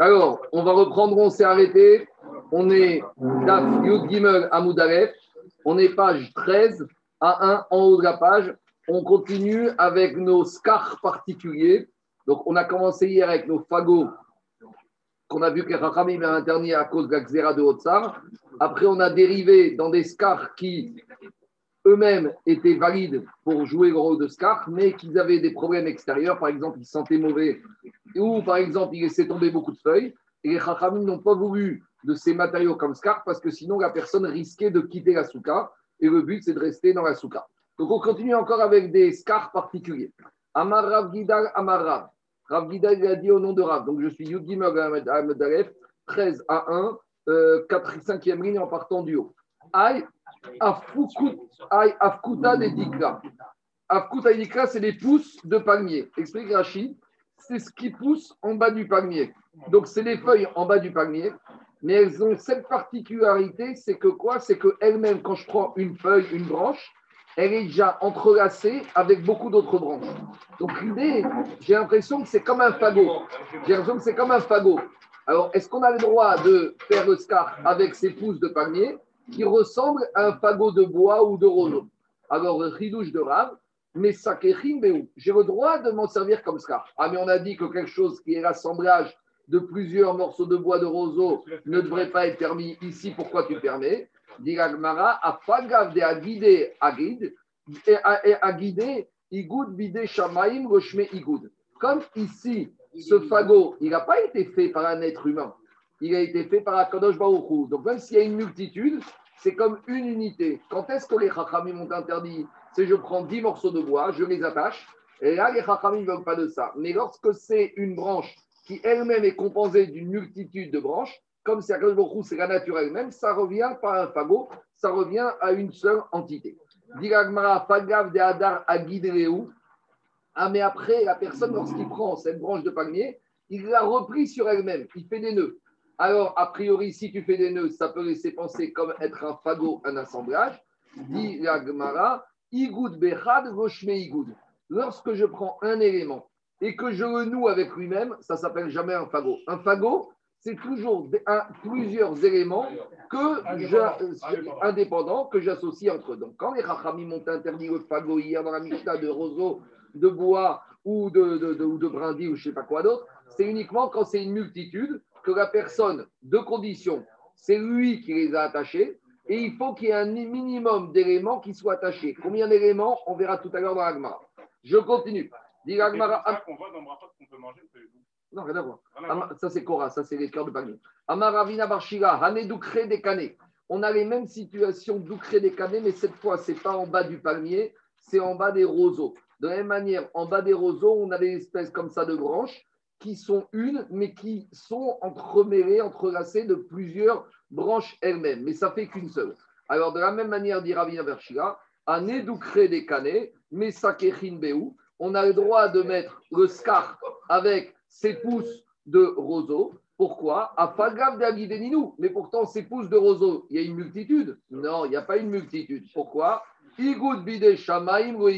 Alors, on va reprendre, on s'est arrêté. On est Daf Yud Gimel Amoudalef. On est page 13 à 1 en haut de la page. On continue avec nos scars particuliers. Donc, on a commencé hier avec nos fagots qu'on a vu que Rachamim a interdit à cause de la xéra de Hotsar. Après, on a dérivé dans des scars qui eux-mêmes étaient valides pour jouer le rôle de Scar, mais qu'ils avaient des problèmes extérieurs. Par exemple, ils se sentaient mauvais ou, par exemple, ils laissaient tomber beaucoup de feuilles. Et les Chachamim n'ont pas voulu de ces matériaux comme Scar parce que sinon, la personne risquait de quitter la souka. Et le but, c'est de rester dans la souka. Donc, on continue encore avec des Scars particuliers. Amar Rav Gidal Amar Rav. Rav Gidal, il a dit au nom de Rav. Donc, je suis Yudgim Ahmed 13 à 1, euh, 4, 5e ligne en partant du haut. Aïe, Afkuta de Dikra. Afkuta Dikra, c'est les pousses de palmier. Explique Rachid, c'est ce qui pousse en bas du palmier. Donc, c'est les feuilles en bas du palmier. Mais elles ont cette particularité, c'est que quoi? C'est qu'elles-mêmes, quand je prends une feuille, une branche, elle est déjà entrelacée avec beaucoup d'autres branches. Donc l'idée, j'ai l'impression que c'est comme un fagot. J'ai l'impression que c'est comme un fagot. Alors, est-ce qu'on a le droit de faire le scar avec ces pousses de palmier? Qui ressemble à un fagot de bois ou de roseau. Alors, ridouche de rave, mais j'ai le droit de m'en servir comme ça. Ah, mais on a dit que quelque chose qui est l'assemblage de plusieurs morceaux de bois de roseau ne devrait pas être permis ici. Pourquoi tu permets? Diragmara, a pagav de agide agid, et agide igoud bide shamaim roshme igoud. Comme ici, ce fagot, il n'a pas été fait par un être humain il a été fait par Akadosh Baruch Donc même s'il y a une multitude, c'est comme une unité. Quand est-ce que les Chachamim m'ont interdit C'est je prends 10 morceaux de bois, je les attache, et là les Chachamim ne veulent pas de ça. Mais lorsque c'est une branche qui elle-même est composée d'une multitude de branches, comme c'est la nature elle-même, ça revient pas à un fagot, ça revient à une seule entité. Fagav de Hadar Ah, mais après, la personne, lorsqu'il prend cette branche de palmier, il l'a repris sur elle-même, il fait des nœuds. Alors, a priori, si tu fais des nœuds, ça peut laisser penser comme être un fagot, un assemblage. Dit la Gemara, Igoud Bechad Igoud. Lorsque je prends un élément et que je le noue avec lui-même, ça s'appelle jamais un fagot. Un fagot, c'est toujours plusieurs éléments que indépendants que j'associe entre eux. Donc, quand les Rachamim m'ont interdit le fagot hier dans la Mishnah de roseau, de bois ou de, ou de brindis ou je ne sais pas quoi d'autre, c'est uniquement quand c'est une multitude que la personne, de conditions, c'est lui qui les a attachés, et il faut qu'il y ait un minimum d'éléments qui soient attachés. Combien d'éléments On verra tout à l'heure dans l'Agmara. Je continue. Dit voit dans qu'on peut manger. Non, rien à voir. Ça, c'est Cora, ça, c'est les cœurs de panier. Amaravina Barshira, des canets. On a les mêmes situations Doukré des canets, mais cette fois, ce n'est pas en bas du palmier, c'est en bas des roseaux. De la même manière, en bas des roseaux, on a des espèces comme ça de branches qui sont une, mais qui sont entremêlées, entrelacées de plusieurs branches elles-mêmes. Mais ça fait qu'une seule. Alors, de la même manière, dit Ravina Vershila, à Nedoukre des canets, mais Beou, on a le droit de mettre le scar avec ses pousses de roseau. Pourquoi? À Fagav de Mais pourtant, ces pousses de roseau, il y a une multitude Non, il n'y a pas une multitude. Pourquoi? Igoud bide shamaim ou.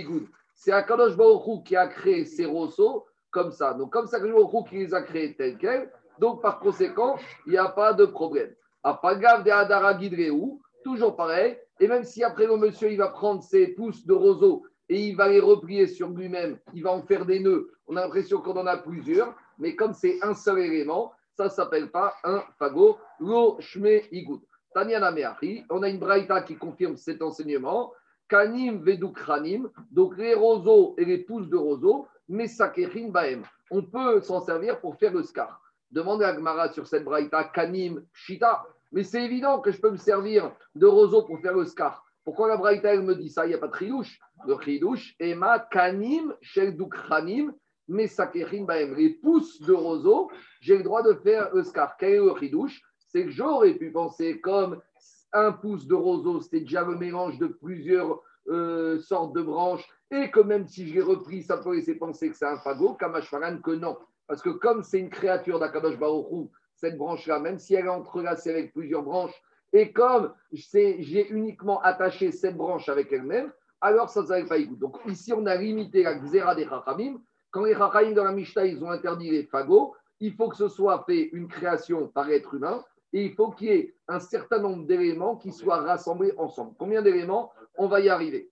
C'est Akadosh qui a créé ces roseaux comme ça. Donc, comme ça, que le qui les a créés tels quels, donc par conséquent, il n'y a pas de problème. À Pagav de Hadara Gidreou, toujours pareil. Et même si après le monsieur, il va prendre ses pousses de roseau et il va les replier sur lui-même, il va en faire des nœuds, on a l'impression qu'on en a plusieurs, mais comme c'est un seul élément, ça ne s'appelle pas un fagot. Lo Shme Igoud. Tanyana Meachi, on a une braïta qui confirme cet enseignement. Kanim Vedukranim, donc les roseaux et les pousses de roseau, baem. On peut s'en servir pour faire le scar. Demandez à Gmara sur cette braïta kanim shita. Mais c'est évident que je peux me servir de roseau pour faire le scar. Pourquoi la braïta elle me dit ça? Il n'y a pas de chidouche. Le chidouche est ma kanim shel dukranim baem. Les pousses de roseau, j'ai le droit de faire le scar. Quel est le C'est que j'aurais pu penser comme un pouce de roseau, c'était déjà le mélange de plusieurs euh, sortes de branches et que même si j'ai repris, ça peut laisser penser que c'est un fagot, Kamashvaran, que non. Parce que comme c'est une créature d'Akadosh Baruchou, cette branche-là, même si elle est entrelacée avec plusieurs branches, et comme j'ai uniquement attaché cette branche avec elle-même, alors ça ne s'arrête pas Donc ici, on a limité la xéra des Chachamim. Quand les Chachamim dans la Mishnah, ils ont interdit les fagots, il faut que ce soit fait une création par être humain et il faut qu'il y ait un certain nombre d'éléments qui soient rassemblés ensemble. Combien d'éléments? On va y arriver.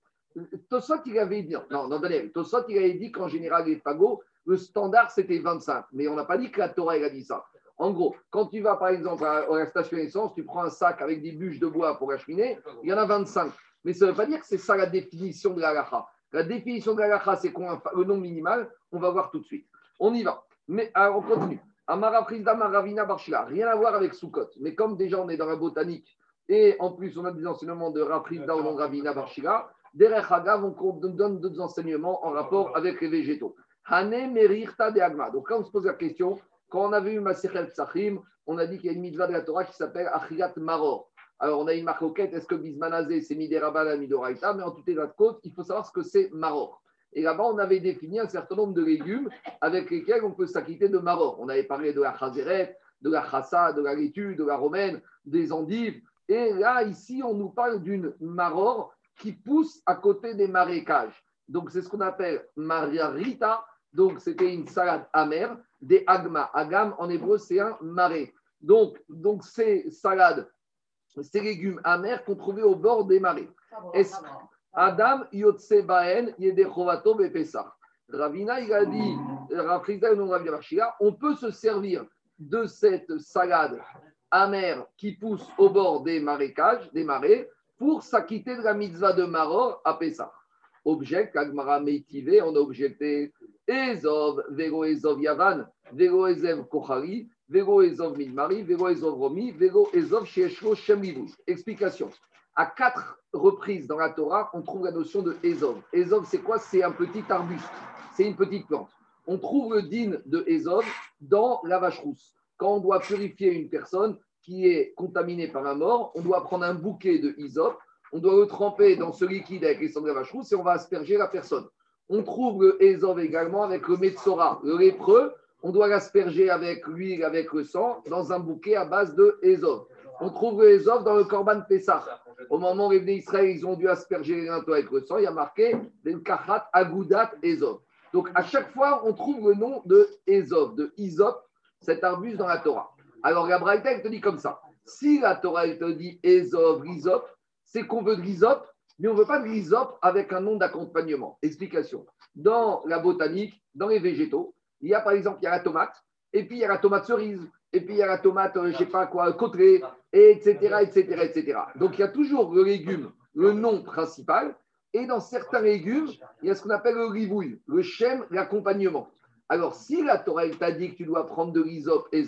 Tosot, il avait dit, non, non, il avait dit qu'en général, les fagots, le standard, c'était 25. Mais on n'a pas dit que la Torah, a dit ça. En gros, quand tu vas, par exemple, à la station essence, tu prends un sac avec des bûches de bois pour la cheminée, il y en a 25. Mais ça ne veut pas dire que c'est ça la définition de la lacha. La définition de la lacha, c'est le nombre minimal. On va voir tout de suite. On y va. Mais on continue. Amara Prisda Maravina Barshila. Rien à voir avec Soukot. Mais comme déjà on est dans la botanique et en plus on a des enseignements de Raprisda ou Ravina Barshila, Derech Hagav, on donne d'autres enseignements en rapport avec les végétaux. Hane Merirta de Agma. Donc quand on se pose la question, quand on avait eu Masechel Tsachim, on a dit qu'il y a une mitzvah de la Torah qui s'appelle Achilat Maror. Alors on a une marcoquette, est-ce que Bismanazé c'est Miderabala Midoraita Mais en tout état de côte, il faut savoir ce que c'est Maror. Et là-bas, on avait défini un certain nombre de légumes avec lesquels on peut s'acquitter de Maror. On avait parlé de la chazeret, de la chassa, de la laitue, de la romaine, des endives. Et là, ici, on nous parle d'une maror qui pousse à côté des marécages. Donc, c'est ce qu'on appelle mariarita. Donc, c'était une salade amère, des agma. Agam, en hébreu, c'est un marais. Donc, donc ces salades, ces légumes amers qu'on trouvait au bord des marais. Adam Yotse Baen Yedechovato Bepesach. Ravina, il a dit, on peut se servir de cette salade amère qui pousse au bord des marécages, des marais, pour s'acquitter de la mitzvah de Maror à Pessah. Object, Agmara Meitivé, on a objecté Ezov, Vego Ezov Yavan, Vego Ezov Kochari, Vego Ezov Midmari, Vego Ezov Romi, Vego Ezov Shieshlo Shemivou. Explication. À quatre reprises dans la Torah, on trouve la notion de Ezov. Ezov, c'est quoi? C'est un petit arbuste, c'est une petite plante. On trouve le din de Ezov dans la vache rousse. Quand on doit purifier une personne qui est contaminée par un mort, on doit prendre un bouquet de Ezov, on doit le tremper dans ce liquide avec les sangs de la vache et on va asperger la personne. On trouve le Ezov également avec le Metzora, le lépreux. On doit l'asperger avec l'huile, avec le sang, dans un bouquet à base de Ezov. On trouve le dans le Korban Pessah. Au moment où les Israël, ils ont dû asperger les linteaux avec le sang, il y a marqué Kahat Agudat Ezov. Donc à chaque fois, on trouve le nom de Ezov, de Isop, cet arbuste dans la Torah. Alors la Braïta, elle te dit comme ça. Si la Torah, elle te dit Ezov, Rizop, c'est qu'on veut de mais on ne veut pas de avec un nom d'accompagnement. Explication. Dans la botanique, dans les végétaux, il y a par exemple, il y a la tomate, et puis il y a la tomate cerise, et puis il y a la tomate, euh, je ne sais pas quoi, côtelée, etc., etc., etc. Donc il y a toujours le légume, le nom principal, et dans certains légumes, il y a ce qu'on appelle le rivouille, le chem, l'accompagnement. Alors si la Torah t'a dit que tu dois prendre de l'isop et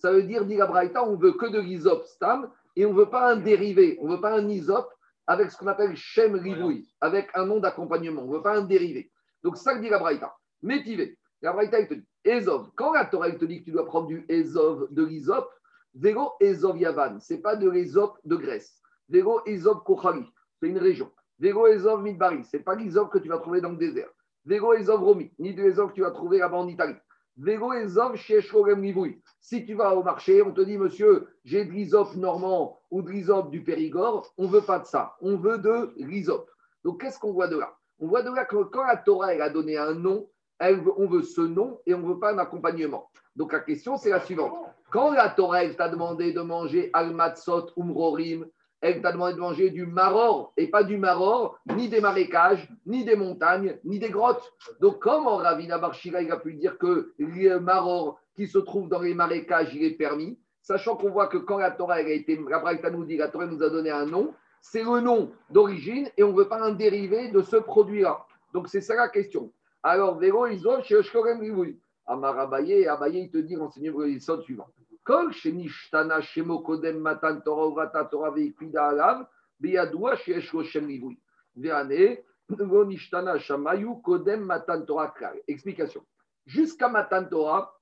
ça veut dire, dit la Braïta, on veut que de l'isop stam, et on ne veut pas un dérivé, on ne veut pas un isop avec ce qu'on appelle chem rivouille, avec un nom d'accompagnement, on ne veut pas un dérivé. Donc ça que dit la Braïta. Métivé. La Braïta, te dit, Ezov. Quand la Torah te dit que tu dois prendre du Ezov, de l'Isop, Vélo Ezov Yavan, ce n'est pas de l'Ezop de Grèce. Vélo Ezov Kochari, c'est une région. Vélo Ezov Midbari, ce n'est pas l'Ezov que tu vas trouver dans le désert. Vélo Ezov Romi, ni de l'Ezov que tu vas trouver là-bas en Italie. Vélo Sheshorem Livouy. Si tu vas au marché, on te dit, monsieur, j'ai de l'Izop normand ou de l'Izop du Périgord, on ne veut pas de ça. On veut de l'Izop. Donc, qu'est-ce qu'on voit de là? On voit de là que quand la Torah elle a donné un nom, on veut ce nom et on ne veut pas un accompagnement. Donc la question, c'est la suivante. Quand la Torah t'a demandé de manger al-matzot umrorim, elle t'a demandé de manger du maror et pas du maror, ni des marécages, ni des montagnes, ni des grottes. Donc comment Ravina Barshira a pu dire que le maror qui se trouve dans les marécages, il est permis, sachant qu'on voit que quand la Torah a été, la nous dit, la Torah nous a donné un nom, c'est le nom d'origine et on ne veut pas un dérivé de ce produit-là. Donc c'est ça la question. Alors, Vélo, ils ont chez Oshkorem Rivoui. Amar Abaye, Abaye, il te dit, renseignez-vous le suivant. Kol Shenishtana Shemo Kodem Matan Torah Uvata Torah Veikida Alav, Beyadoua chez Eshkoshem Rivoui. Véane, Go Nishtana Shamayu Kodem Matan Torah. Explication. Jusqu'à Matan Torah,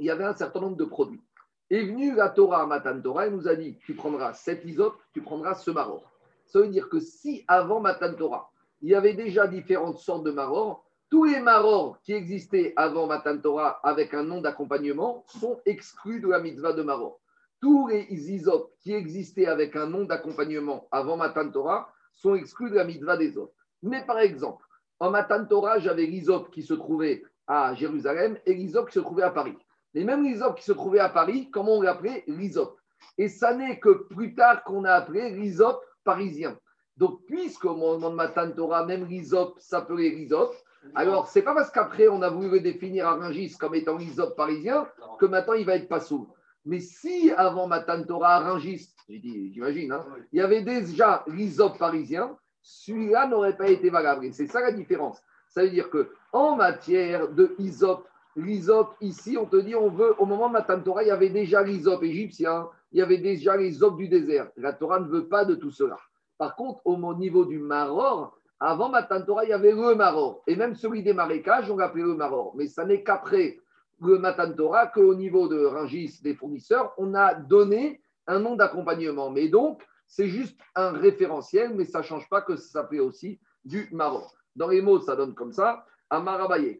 il y avait un certain nombre de produits. Est venue la Torah à Matan Torah et nous a dit tu prendras cet isope, tu prendras ce maror. Ça veut dire que si avant Matan Torah, il y avait déjà différentes sortes de maror, tous les marors qui existaient avant Matan Torah avec un nom d'accompagnement sont exclus de la mitzvah de maror. Tous les isop qui existaient avec un nom d'accompagnement avant Matan Torah sont exclus de la mitzvah des autres. Mais par exemple, en Matan Torah, j'avais l'isop qui se trouvait à Jérusalem et l'isop qui se trouvait à Paris. Les mêmes l'isop qui se trouvait à Paris, comment on l'appelait? L'isop. Et ça n'est que plus tard qu'on a appelé l'isop parisien. Donc, puisqu'au moment de Matan Torah, même l'isop s'appelait l'isop, alors c'est pas parce qu'après on a voulu le définir à Rungis comme étant l'isop parisien que maintenant il va être pas sourd. Mais si avant Matan Torah à Rungis, j'imagine, hein, il y avait déjà l'isop parisien, celui-là n'aurait pas été valable. C'est ça la différence. Ça veut dire que en matière de isop, l'isop ici, on te dit, on veut, au moment de Matan Torah, il y avait déjà l'isop égyptien, il y avait déjà l'isop du désert. La Torah ne veut pas de tout cela. Par contre, au niveau du maror, avant Matan Torah, il y avait le maror. Et même celui des marécages, on l'appelait le maror. Mais ça n'est qu'après le Matan qu'au niveau de Rangis, des fournisseurs, on a donné un nom d'accompagnement. Mais donc, c'est juste un référentiel, mais ça ne change pas que ça s'appelait aussi du maror. Dans les mots, ça donne comme ça. Amarabaye,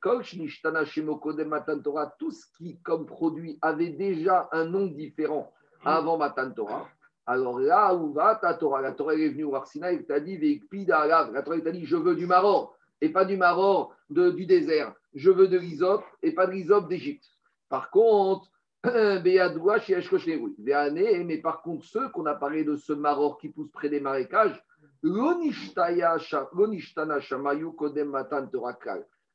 Matan Torah, tout ce qui, comme produit, avait déjà un nom différent avant Matan Torah. Alors là où va ta Torah La Torah est venue au Arsina et t'a dit La Torah t'a dit Je veux du Maror et pas du Maror du désert. Je veux de l'Isop et pas de l'Isop d'Égypte. Par contre, mais par contre, ceux qu'on a parlé de ce Maror qui pousse près des marécages,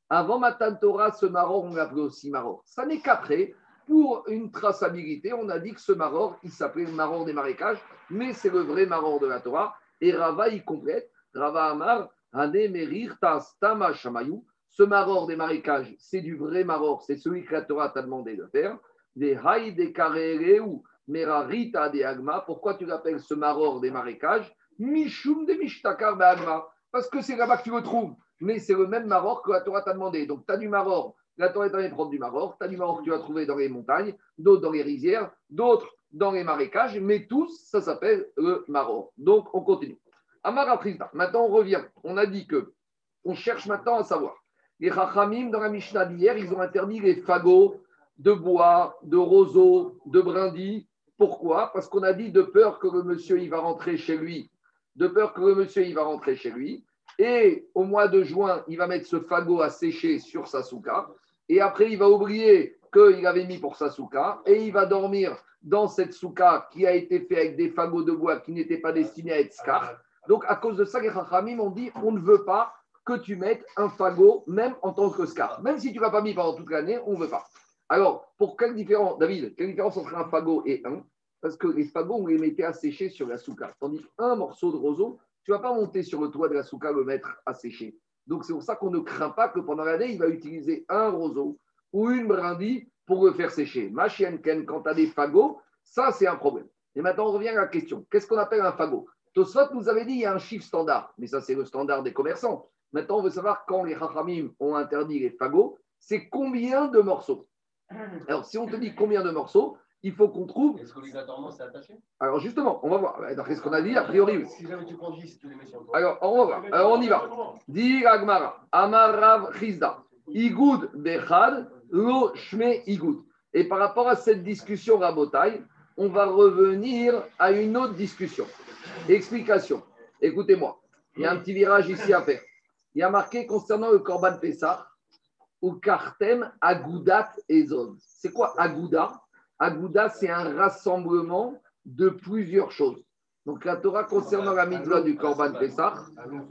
avant Matan Torah, ce Maror, on l'appelait aussi Maror. Ça n'est qu'après pour une traçabilité, on a dit que ce maror, il s'appelait le maror des marécages, mais c'est le vrai maror de la Torah. Et Rava, il complète, Rava Amar, Merir, Tas, Tama, Shamayou. Ce maror des marécages, c'est du vrai maror, c'est celui que la Torah t'a demandé de faire. Des Haï, des ou Merarita, des Agma. Pourquoi tu l'appelles ce maror des marécages? Mishum de Mishtakar, Agma. Parce que c'est là-bas que tu le trouves. Mais c'est le même maror que la Torah t'a demandé. Donc, tu as du maror la Torah est en prendre du Maroc. Tu as du Maroc que tu vas trouver dans les montagnes, d'autres dans les rizières, d'autres dans les marécages, mais tous, ça s'appelle le Maroc. Donc, on continue. Amara Maintenant, on revient. On a dit que on cherche maintenant à savoir. Les Chachamim, dans la Mishnah d'hier, ils ont interdit les fagots de bois, de roseaux, de brindilles. Pourquoi? Parce qu'on a dit de peur que le monsieur il va rentrer chez lui, de peur que le monsieur il va rentrer chez lui, et au mois de juin, il va mettre ce fagot à sécher sur sa souka et après il va oublier qu'il avait mis pour sa souka, et il va dormir dans cette souka qui a été faite avec des fagots de bois qui n'étaient pas destinés à être scar. Donc à cause de ça, les Chachamim ont dit on ne veut pas que tu mettes un fagot même en tant que scar. Même si tu ne l'as pas mis pendant toute l'année, on ne veut pas. Alors, pour quelle différence, David, quelle différence entre un fagot et un? Parce que les fagots, on les mettait à sécher sur la souka. Tandis qu'un morceau de roseau, tu ne vas pas monter sur le toit de la souka le mettre à sécher. Donc c'est pour ça qu'on ne craint pas que pendant l'année, il va utiliser un roseau ou une brindille pour le faire sécher. Machienken, quand tu as des fagots, ça c'est un problème. Et maintenant on revient à la question. Qu'est-ce qu'on appelle un fagot? Tosfot nous avait dit il y a un chiffre standard, mais ça c'est le standard des commerçants. Maintenant on veut savoir quand les Chachamim ont interdit les fagots, c'est combien de morceaux? Alors si on te dit combien de morceaux, il faut qu'on trouve. Est-ce qu'obligatoirement c'est attaché? Alors justement, on va voir. D'après ce qu'on a dit, a priori. Si jamais tu prends 10, tu les mets sur Alors on va voir. Alors on y va. Dit Agmara, Amarav Chizda, Igoud Bechad, Lo Shme Igoud. Et par rapport à cette discussion rabotaille, on va revenir à une autre discussion. Explication. Écoutez-moi. Il y a un petit virage ici à faire. Il y a marqué concernant le Korban Pessah, ou Kartem Agoudat Ezon. C'est quoi Agouda Agouda, c'est un rassemblement de plusieurs choses. Donc la Torah concernant la mitzvah du Korban Pessah,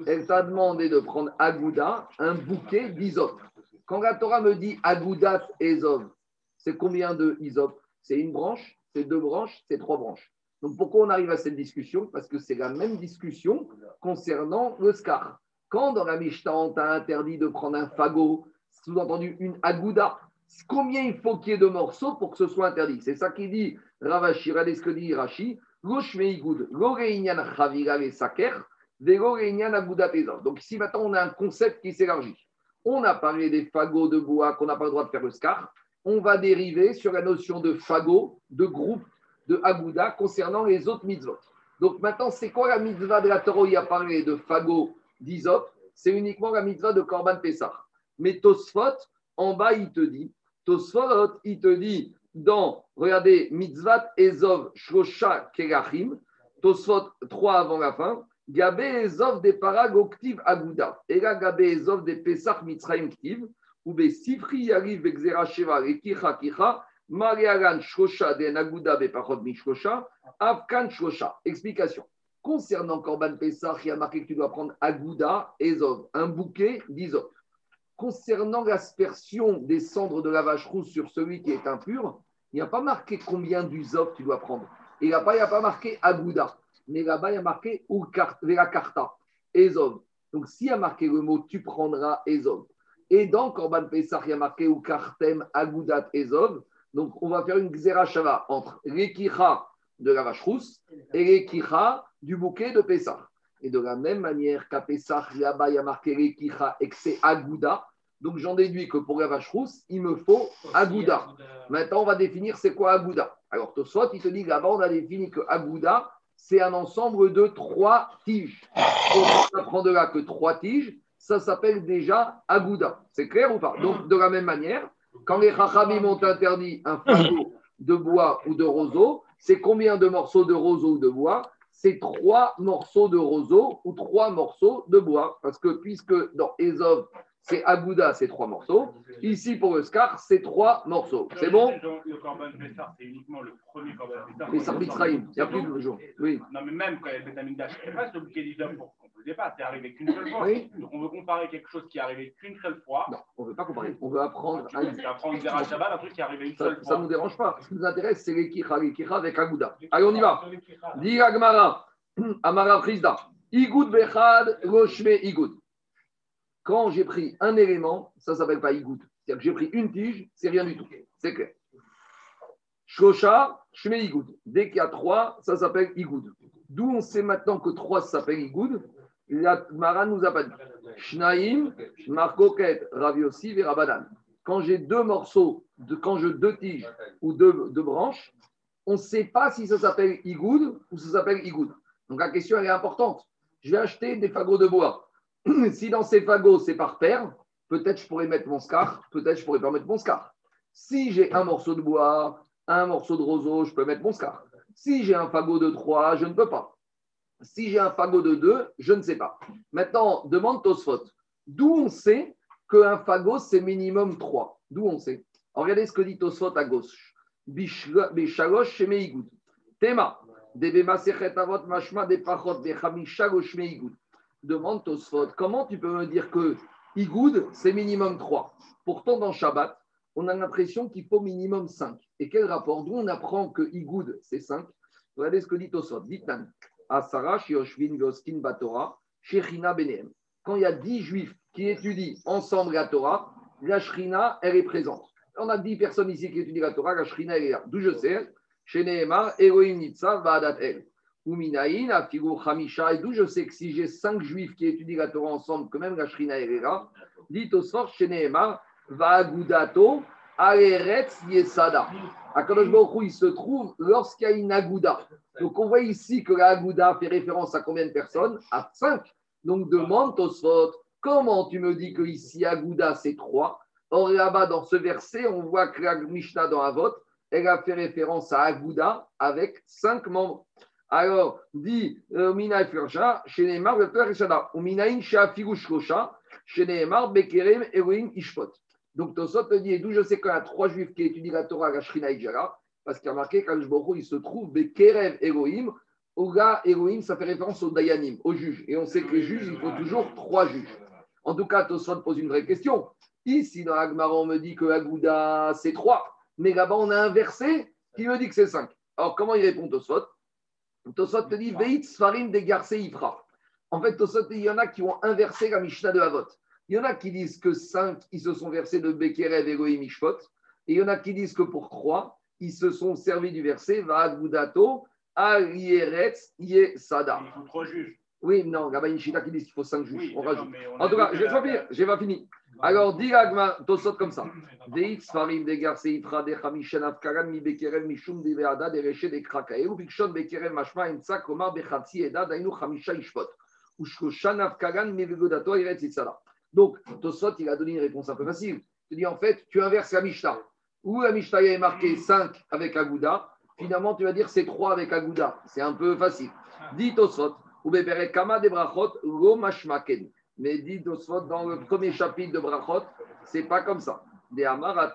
elle t'a demandé de prendre Agouda, un bouquet d'isop. Quand la Torah me dit Agoudat Ezov, c'est combien de isop? C'est une branche, c'est deux branches, c'est trois branches. Donc pourquoi on arrive à cette discussion? Parce que c'est la même discussion concernant le scar. Quand dans la Mishnah, on t'a interdit de prendre un fagot, sous-entendu une agouda, combien il faut qu'il y ait de morceaux pour que ce soit interdit? C'est ça qui dit Ravashi, regardez ce que dit Rashi. Donc ici maintenant on a un concept qui s'élargit. On a parlé des fagots de bois qu'on n'a pas le droit de faire le scar. On va dériver sur la notion de fagot, de groupe, de agouda concernant les autres mitzvot. Donc maintenant, c'est quoi la mitzvah de la Torah Il a parlé de fagot, d'isop? C'est uniquement la mitzvah de Korban Pessah. Mais Tosfot, en bas, il te dit Tosfot, il te dit dans, regardez, Mitzvat Ezov Shlosha Kerachim, Tosfot 3 avant la fin, Gabé Ezov des Paragoktiv Aguda, et là Gabé Ezov des Pesach Mitzrayim Ktiv, ou Sifri Yariv Begzera Sheva et Kicha Mariagan Shosha de Naguda Bepachot Mishkosha, Afkan Shosha. Explication. Concernant Korban Pessah, il y a marqué que tu dois prendre Agouda, Ezov, un bouquet d'Izov. Concernant l'aspersion des cendres de la vache rousse sur celui qui est impur, il n'y a pas marqué combien d'Uzov tu dois prendre. Il n'y a pas marqué Agouda. Mais là-bas, il y a marqué Karta, Ezov. Donc, s'il y a marqué le mot tu prendras Ezov, et dans Korban Pessah, il y a marqué Ukartem Agoudat Ezov, donc on va faire une Xerashava entre l'Ekicha de la vache rousse et l'Ekicha du bouquet de Pessah. Et de la même manière qu'à Pessah, là-bas, il y a marqué l'Ekicha et que c'est. Donc j'en déduis que pour la vache il me faut Agouda. Maintenant, on va définir c'est quoi Agouda. Alors, Tosfot, il te dit là-bas, on a défini que Agouda, c'est un ensemble de trois tiges. On apprend de là que trois tiges, ça s'appelle déjà Agouda. C'est clair ou pas? Donc, de la même manière, quand les Chachamim ont interdit un fagot de bois ou de roseau, c'est combien de morceaux de roseau ou de bois? C'est trois morceaux de roseau ou trois morceaux de bois. Parce que puisque dans Ezov, c'est Agouda, c'est trois morceaux. Ici, pour le Scar, c'est trois morceaux. C'est bon Le Corban Pessar, c'est uniquement le premier Corban Pessar. Les Sarbitraïm, il n'y a plus de jour. Oui. Non, mais même quand il y a le Betamigdash, c'est pas ce bouquet d'Isop pour qu'on ne le pas, c'est arrivé qu'une seule fois. Oui. Donc on veut comparer quelque chose qui est arrivé qu'une seule fois. Non, on ne veut pas comparer. On veut apprendre. Tu veux apprendre Zera Shabbat, un truc qui est arrivé une Ça seule ne fois. nous dérange pas. Ce qui nous intéresse, c'est l'Ekicha, l'Ekicha avec Agouda. Allez, on y va. Dis Agmara, Amara Frisda. Igoud Bechad, Roshme Igoud. Quand j'ai pris un élément, ça ne s'appelle pas Igoud. C'est-à-dire que j'ai pris une tige, c'est rien du tout. C'est clair. Shosha, Shme Igoud. Dès qu'il y a trois, ça s'appelle Igoud. D'où on sait maintenant que trois s'appelle Igoud. La Mara nous a pas dit. Shnaim, Markoket, Raviosi, Verabadan. Quand j'ai deux morceaux, quand je deux tiges ou deux, deux branches, on ne sait pas si ça s'appelle Igoud ou ça s'appelle Igoud. Donc la question est importante. Je vais acheter des fagots de bois. si dans ces fagots c'est par paire, peut-être je pourrais mettre mon scar, peut-être je pourrais pas mettre mon scar. Si j'ai un morceau de bois, un morceau de roseau, je peux mettre mon scar. Si j'ai un fagot de 3, je ne peux pas. Si j'ai un fagot de 2, je ne sais pas. Maintenant, demande Tosfot. D'où on sait qu'un fagot, c'est minimum 3 D'où on sait? Regardez ce que dit Tosfot à gauche. Bishalosh shemeigoud. Tema. Debema sechet avot mashma de pachot de chamishalosh shemeigoud. Demande Tosfot. Comment tu peux me dire que Igoud, c'est minimum 3 Pourtant, dans Shabbat, on a l'impression qu'il faut minimum 5. Et quel rapport? D'où on apprend que Igoud, c'est 5 Regardez ce que dit Tosfot. Asara, Shioshvin, Voskin, Batora, Shechina, Benehem. Quand il y a 10 juifs qui étudient ensemble la Torah, la Shrina, elle est présente. On a 10 personnes ici qui étudient la Torah, la Shrina, elle est là. D'où je sais, chez Nehemar, Elohim Nitza, Vaadat El. Uminaïn, Afigu, Hamisha, et d'où je sais que si j'ai 5 juifs qui étudient la Torah ensemble, que même la Shrina, est là, dit au sort, chez Nehemar, Vaagudato, Aeretz Yesada. Akadosh Baruch Hu, il se trouve lorsqu'il y a une agouda. Donc on voit ici que la agouda fait référence à combien de personnes? À 5. Donc demande Tosfot, comment tu me dis que ici agouda c'est 3 Or là-bas dans ce verset, on voit que la Mishnah dans Avot, elle a fait référence à agouda avec 5 membres. Alors, dit euh, Mina Firja, chez Neymar, le père Ishada, ou Minaïn Shafigu Shlosha, chez Neymar, Bekerem, Ishpot. Donc, Tosot te dit, et d'où je sais qu'il y a trois juifs qui étudient la Torah, la Shrina parce qu'il y a marqué qu'Al-Jborou, il se trouve Bekerev Elohim. Oga Elohim, ça fait référence au Dayanim, aux juges. Et on sait que les juges, il faut toujours trois juges. En tout cas, Tosot pose une vraie question. Ici, dans Agmara, on me dit que Agouda, c'est trois. Mais là-bas, on a un verset qui me dit que c'est cinq. Alors, comment il répond Tosot? Tosot te dit Veit Sfarim de Garce Ifra. En fait, Tosot, il y en a qui ont inversé la Mishnah de Havot. Il y en a qui disent que 5, ils se sont versés de Bekerev, Elohim, Ishpot. Et il y en a qui disent que pour 3, ils se sont servis du verset Va'agudato, Alieretz, Sada. Il faut trois juges. Oui, non, là-bas, il y a qui dit qu'il faut 5 juges. Oui, on rajoute. En tout cas, je vais pas finir, j'ai pas fini. Alors, dis Tosot comme ça. Deit Sfarim de Garce Ifra de Chamishan Afkaran mi Bekerev Mishum de Veada de Reche de Krakaeu, Bikshon Bekerev Mashma Imsa Komar Bechatsi Eda Dainu Chamisha Ishpot. Ushkoshan Afkaran mi Vegodato Eretz Itzala. Donc, Tosot, il a donné une réponse un peu facile. Il dit en fait, tu inverses la Mishnah. Où la Mishnah est marqué 5 avec Agouda, finalement tu vas dire c'est 3 avec Agouda. C'est un peu facile. Dit Tosot, ou Bebere Kama de Brachot, Lo Mashmaken. Mais dit Tosot, dans le premier chapitre de Brachot, c'est pas comme ça. Des parce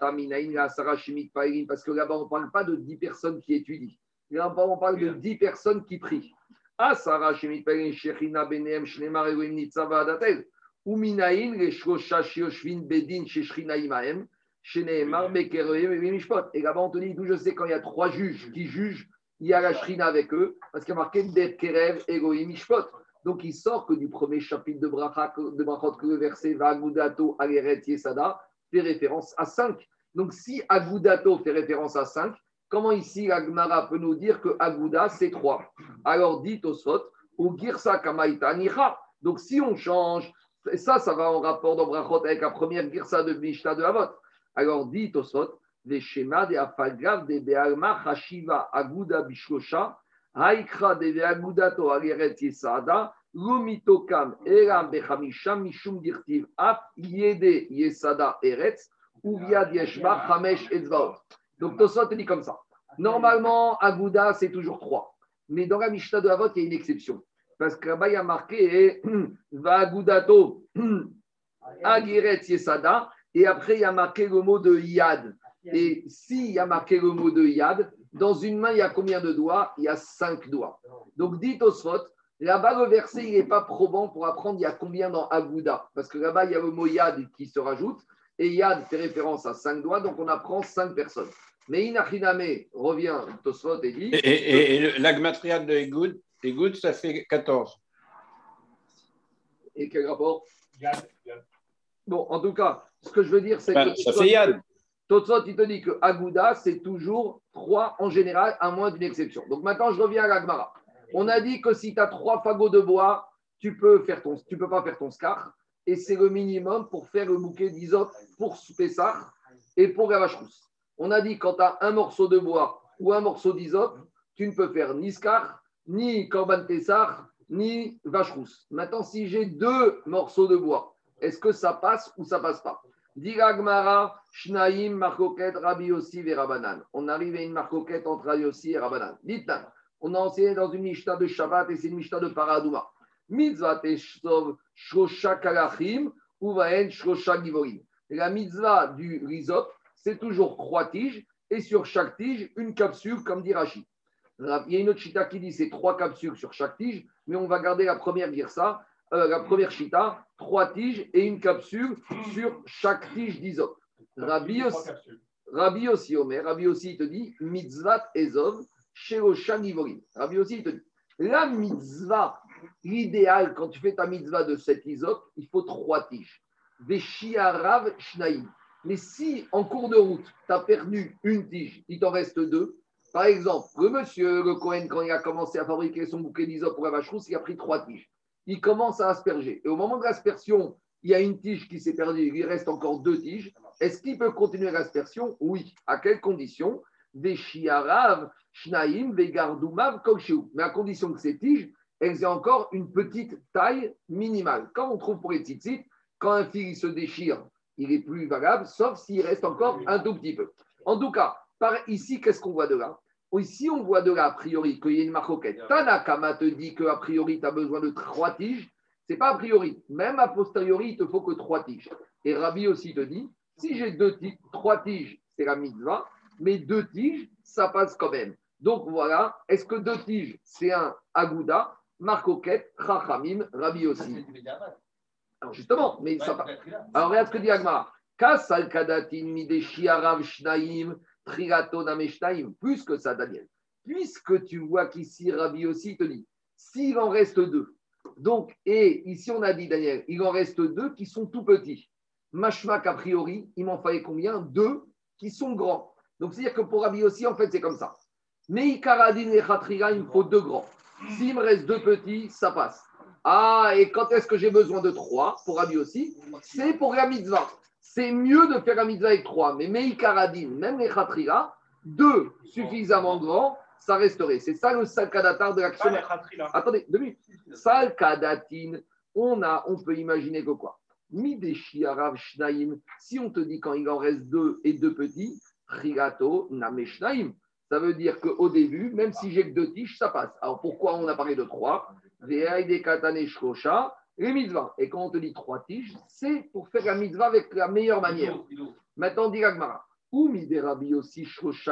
que là-bas, on ne parle pas de 10 personnes qui étudient. Là-bas, on parle de 10 personnes qui prient. Ah, Sarah, Chimik, Païrin, Shechina, Benem, Shnemar, Elohim, Nitzava, Adatel. Ou Minaïn, les Shrosha, Shioshvin, Bedin, Shechrina, Imaem, Sheneemar, Bekeroem, et Mishpot. Et là-bas, on te dit, d'où je sais quand il y a trois juges qui jugent, il y a la Shrina avec eux, parce qu'il y a marqué Bekerev, Elohim, Mishpot. Donc, il sort que du premier chapitre de Brachot, de que le verset va Agudato, Aleret, Yesada, fait référence à 5. Donc, si Agudato fait référence à 5, comment ici l'Agmara peut nous dire que Aguda, c'est 3 Alors, dit Tosfot, ou Girsa Kamaita Nicha. Donc, si on change, ça, ça va en rapport dans Brachot avec la première Girsa de Mishta de Havot. Alors, dit Tosfot, les schémas des Afalgav, des Bealma, Hashiva, Aguda, Bishosha, Haikra de Agudato Aleret Yesada, Lomitokam Eram Bechamisham Mishum Dirtiv Af Yede Yesada Eretz Uviad Yeshba Hamesh Etzvaot. Donc Tosot dit comme ça. Normalement, Aguda, c'est toujours trois. Mais dans la Mishnah de Havot, il y a une exception. Parce que là-bas, il y a marqué Va Agudato Agiretz Yesada. Et après, il y a marqué le mot de Yad. Et s'il y a marqué le mot de Yad, dans une main, il y a combien de doigts? Il y a cinq doigts. Donc, dit Tosfot, là-bas, le verset, il n'est pas probant pour apprendre il y a combien dans Aguda. Parce que là-bas, il y a le mot Yad qui se rajoute. Et Yad fait référence à cinq doigts, donc on apprend cinq personnes. Mais Inachiname revient, Tosfot, et dit. Et, et, et l'agmatria de Egoud, Egoud, ça fait 14. Et quel rapport? Yad, Yad. Bon, en tout cas, ce que je veux dire, c'est Ben, que. ça fait Yad. Totsot, il te dit que Aguda, c'est toujours trois en général, à moins d'une exception. Donc maintenant, je reviens à l'Agmara. On a dit que si tu as trois fagots de bois, tu peux peux pas faire ton scar. Et c'est le minimum pour faire le bouquet d'isop pour Pessah et pour la vache rousse. On a dit quand tu as un morceau de bois ou un morceau d'isop, tu ne peux faire ni scar, ni korban Pessah, ni vache rousse. Maintenant, si j'ai deux morceaux de bois, est-ce que ça passe ou ça passe pas? Diragmara, Shnaim, Marcoquette, Rabbi Yossi et Rabanan. On arrive à une marcoquette entre Rabbi Yossi et Rabanan. Dites on a enseigné dans une Mishnah de Shabbat et c'est une Mishnah de Paradouma. Mitzvah shosha kalachim uvaen shosha givorim. La mitzvah du risop, c'est toujours trois tiges et sur chaque tige, une capsule, comme dit Rachid. Il y a une autre chita qui dit c'est trois capsules sur chaque tige, mais on va garder la première girsa, euh, la première chita, trois tiges et une capsule sur chaque tige d'isop. Rabbi aussi. Rabbi aussi, Omer, Rabbi aussi, il te dit mitzvah ezov sheosha givorim. Rabbi aussi, il te dit la mitzvah, l'idéal quand tu fais ta mitzvah de cet isop, il faut trois tiges. Veshiarav shnaim. Mais si en cours de route, tu as perdu une tige, il t'en reste deux. Par exemple, le monsieur, le Cohen, quand il a commencé à fabriquer son bouquet d'isop pour la vache rousse, il a pris trois tiges. Il commence à asperger. Et au moment de l'aspersion, il y a une tige qui s'est perdue, il reste encore deux tiges. Est-ce qu'il peut continuer l'aspersion? Oui. À quelles conditions? Des chiarav, shnaim, vegardumav, kokshiou. Mais à condition que ces tiges, elles aient encore une petite taille minimale. Quand on trouve pour les tzitzit, quand un fil il se déchire, il est plus valable, sauf s'il reste encore un tout petit peu. En tout cas, par ici, qu'est-ce qu'on voit de là? Ici, on voit de là, a priori, qu'il y a une marcoquette. Tanakama te dit qu'a priori, tu as besoin de trois tiges. C'est pas a priori. Même a posteriori, il te faut que trois tiges. Et Rabbi aussi te dit, si j'ai deux tiges, trois tiges, c'est la mitzvah, mais deux tiges, ça passe quand même. Donc voilà, est-ce que deux tiges, c'est un agouda, marcoquette, chachamim, Rabbi aussi Alors justement, mais ça passe. Alors regarde ce que dit Agmar. Kasal kadatin mideshi arav shnaim. Plus que ça, Daniel. Puisque tu vois qu'ici, Rabbi aussi te dit, s'il en reste deux, donc, et ici on a dit, Daniel, il en reste deux qui sont tout petits. Mashmak, a priori, il m'en fallait combien? Deux qui sont grands. Donc, c'est-à-dire que pour Rabbi aussi, en fait, c'est comme ça. Mais et Khatrira, il me faut deux grands. S'il me reste deux petits, ça passe. Ah, et quand est-ce que j'ai besoin de trois pour Rabbi aussi? C'est pour la mitzvah. C'est mieux de faire la mitzvah avec trois. Mais Meikaradin, même les Khatrira, deux suffisamment grands, ça resterait. C'est ça le salkadatar de l'action. Attendez, deux minutes. On, a, on peut imaginer que quoi? Mideshi Arav Shnaim, si on te dit quand il en reste deux et deux petits, Trigato Nameshnaim, ça veut dire qu'au début, même si j'ai que deux tiges, ça passe. Alors pourquoi on a parlé de trois? Les mitzvahs. Et quand on te dit trois tiges, c'est pour faire la mitzvah avec la meilleure manière. Maintenant, dit Gagmara. Ou Rabbi aussi,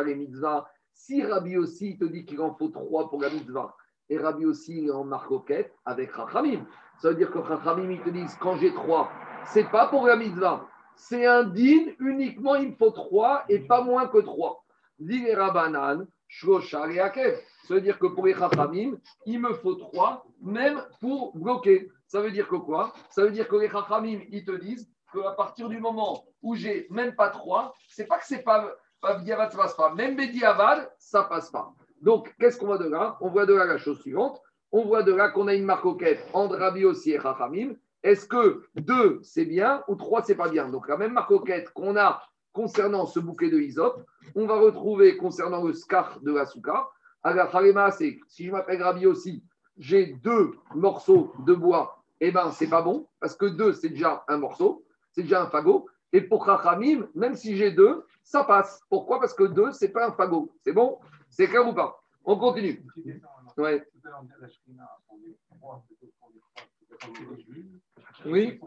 les mitzvah. Si Rabbi aussi te dit qu'il en faut trois pour la mitzvah, et Rabbi aussi en marcoquette avec Rachamim. Ça veut dire que Rachamim, ils te disent quand j'ai trois, c'est pas pour la mitzvah. C'est un din, uniquement il me faut trois et pas moins que trois. Dit les Rabbanan, et Ça veut dire que pour les Chachamim, il me faut trois, même pour bloquer. Ça veut dire que quoi? Ça veut dire que les Chachamim, ils te disent qu'à partir du moment où j'ai même pas trois, c'est pas que c'est pas, pas Bidiavad, ça passe pas. Même Bidiavad, ça passe pas. Donc, qu'est-ce qu'on voit de là? On voit de là la chose suivante. On voit de là qu'on a une marque entre Rabbi aussi et Chachamim. Est-ce que deux, c'est bien ou trois, c'est pas bien? Donc, la même marque qu'on a concernant ce bouquet de Hysope, on va retrouver concernant le scar de la souka. Alors, c'est si je m'appelle Rabbi aussi, j'ai deux morceaux de bois, eh bien, c'est pas bon, parce que deux, c'est déjà un morceau, c'est déjà un fagot. Et pour Chachamim, même si j'ai deux, ça passe. Pourquoi? Parce que deux, c'est pas un fagot. C'est bon? C'est clair ou pas? On continue. Ouais. Oui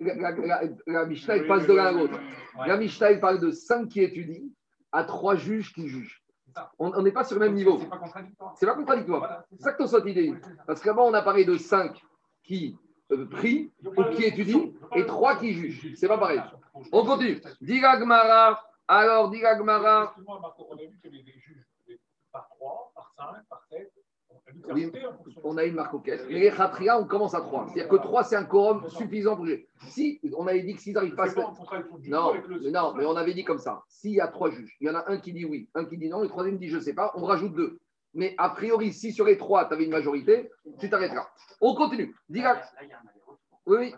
la, la, la Mishnah, passe de l'un à l'autre. La Mishnah, parle de cinq qui étudient à trois juges qui jugent. On n'est pas sur le même niveau. C'est pas contradictoire. C'est pas contradictoire. c'est ça que ton idée. Parce qu'avant, on a parlé de cinq qui euh, prient ou qui étudient et trois qui jugent. C'est pas pareil. On continue. Digagmara. Alors, Digagmara. On a vu que les juges par trois, par cinq, oui, on a une marque caisse. Mais les khatria, on commence à 3. C'est-à-dire que 3, c'est un quorum suffisant pour les. Si, on avait dit que s'ils n'arrivent pas à Non, non, mais on avait dit comme ça. S'il y a 3 juges, il y en a un qui dit oui, un qui dit non, le troisième dit je ne sais pas, on rajoute 2. Mais a priori, si sur les 3, tu avais une majorité, tu t'arrêteras. On continue. Direct. Oui, oui.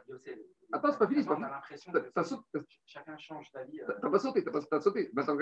Attends, c'est pas fini, c'est pas fini. T'as sauté. Chacun change d'avis. Euh. T'as pas sauté, t'as pas sauté. Maintenant,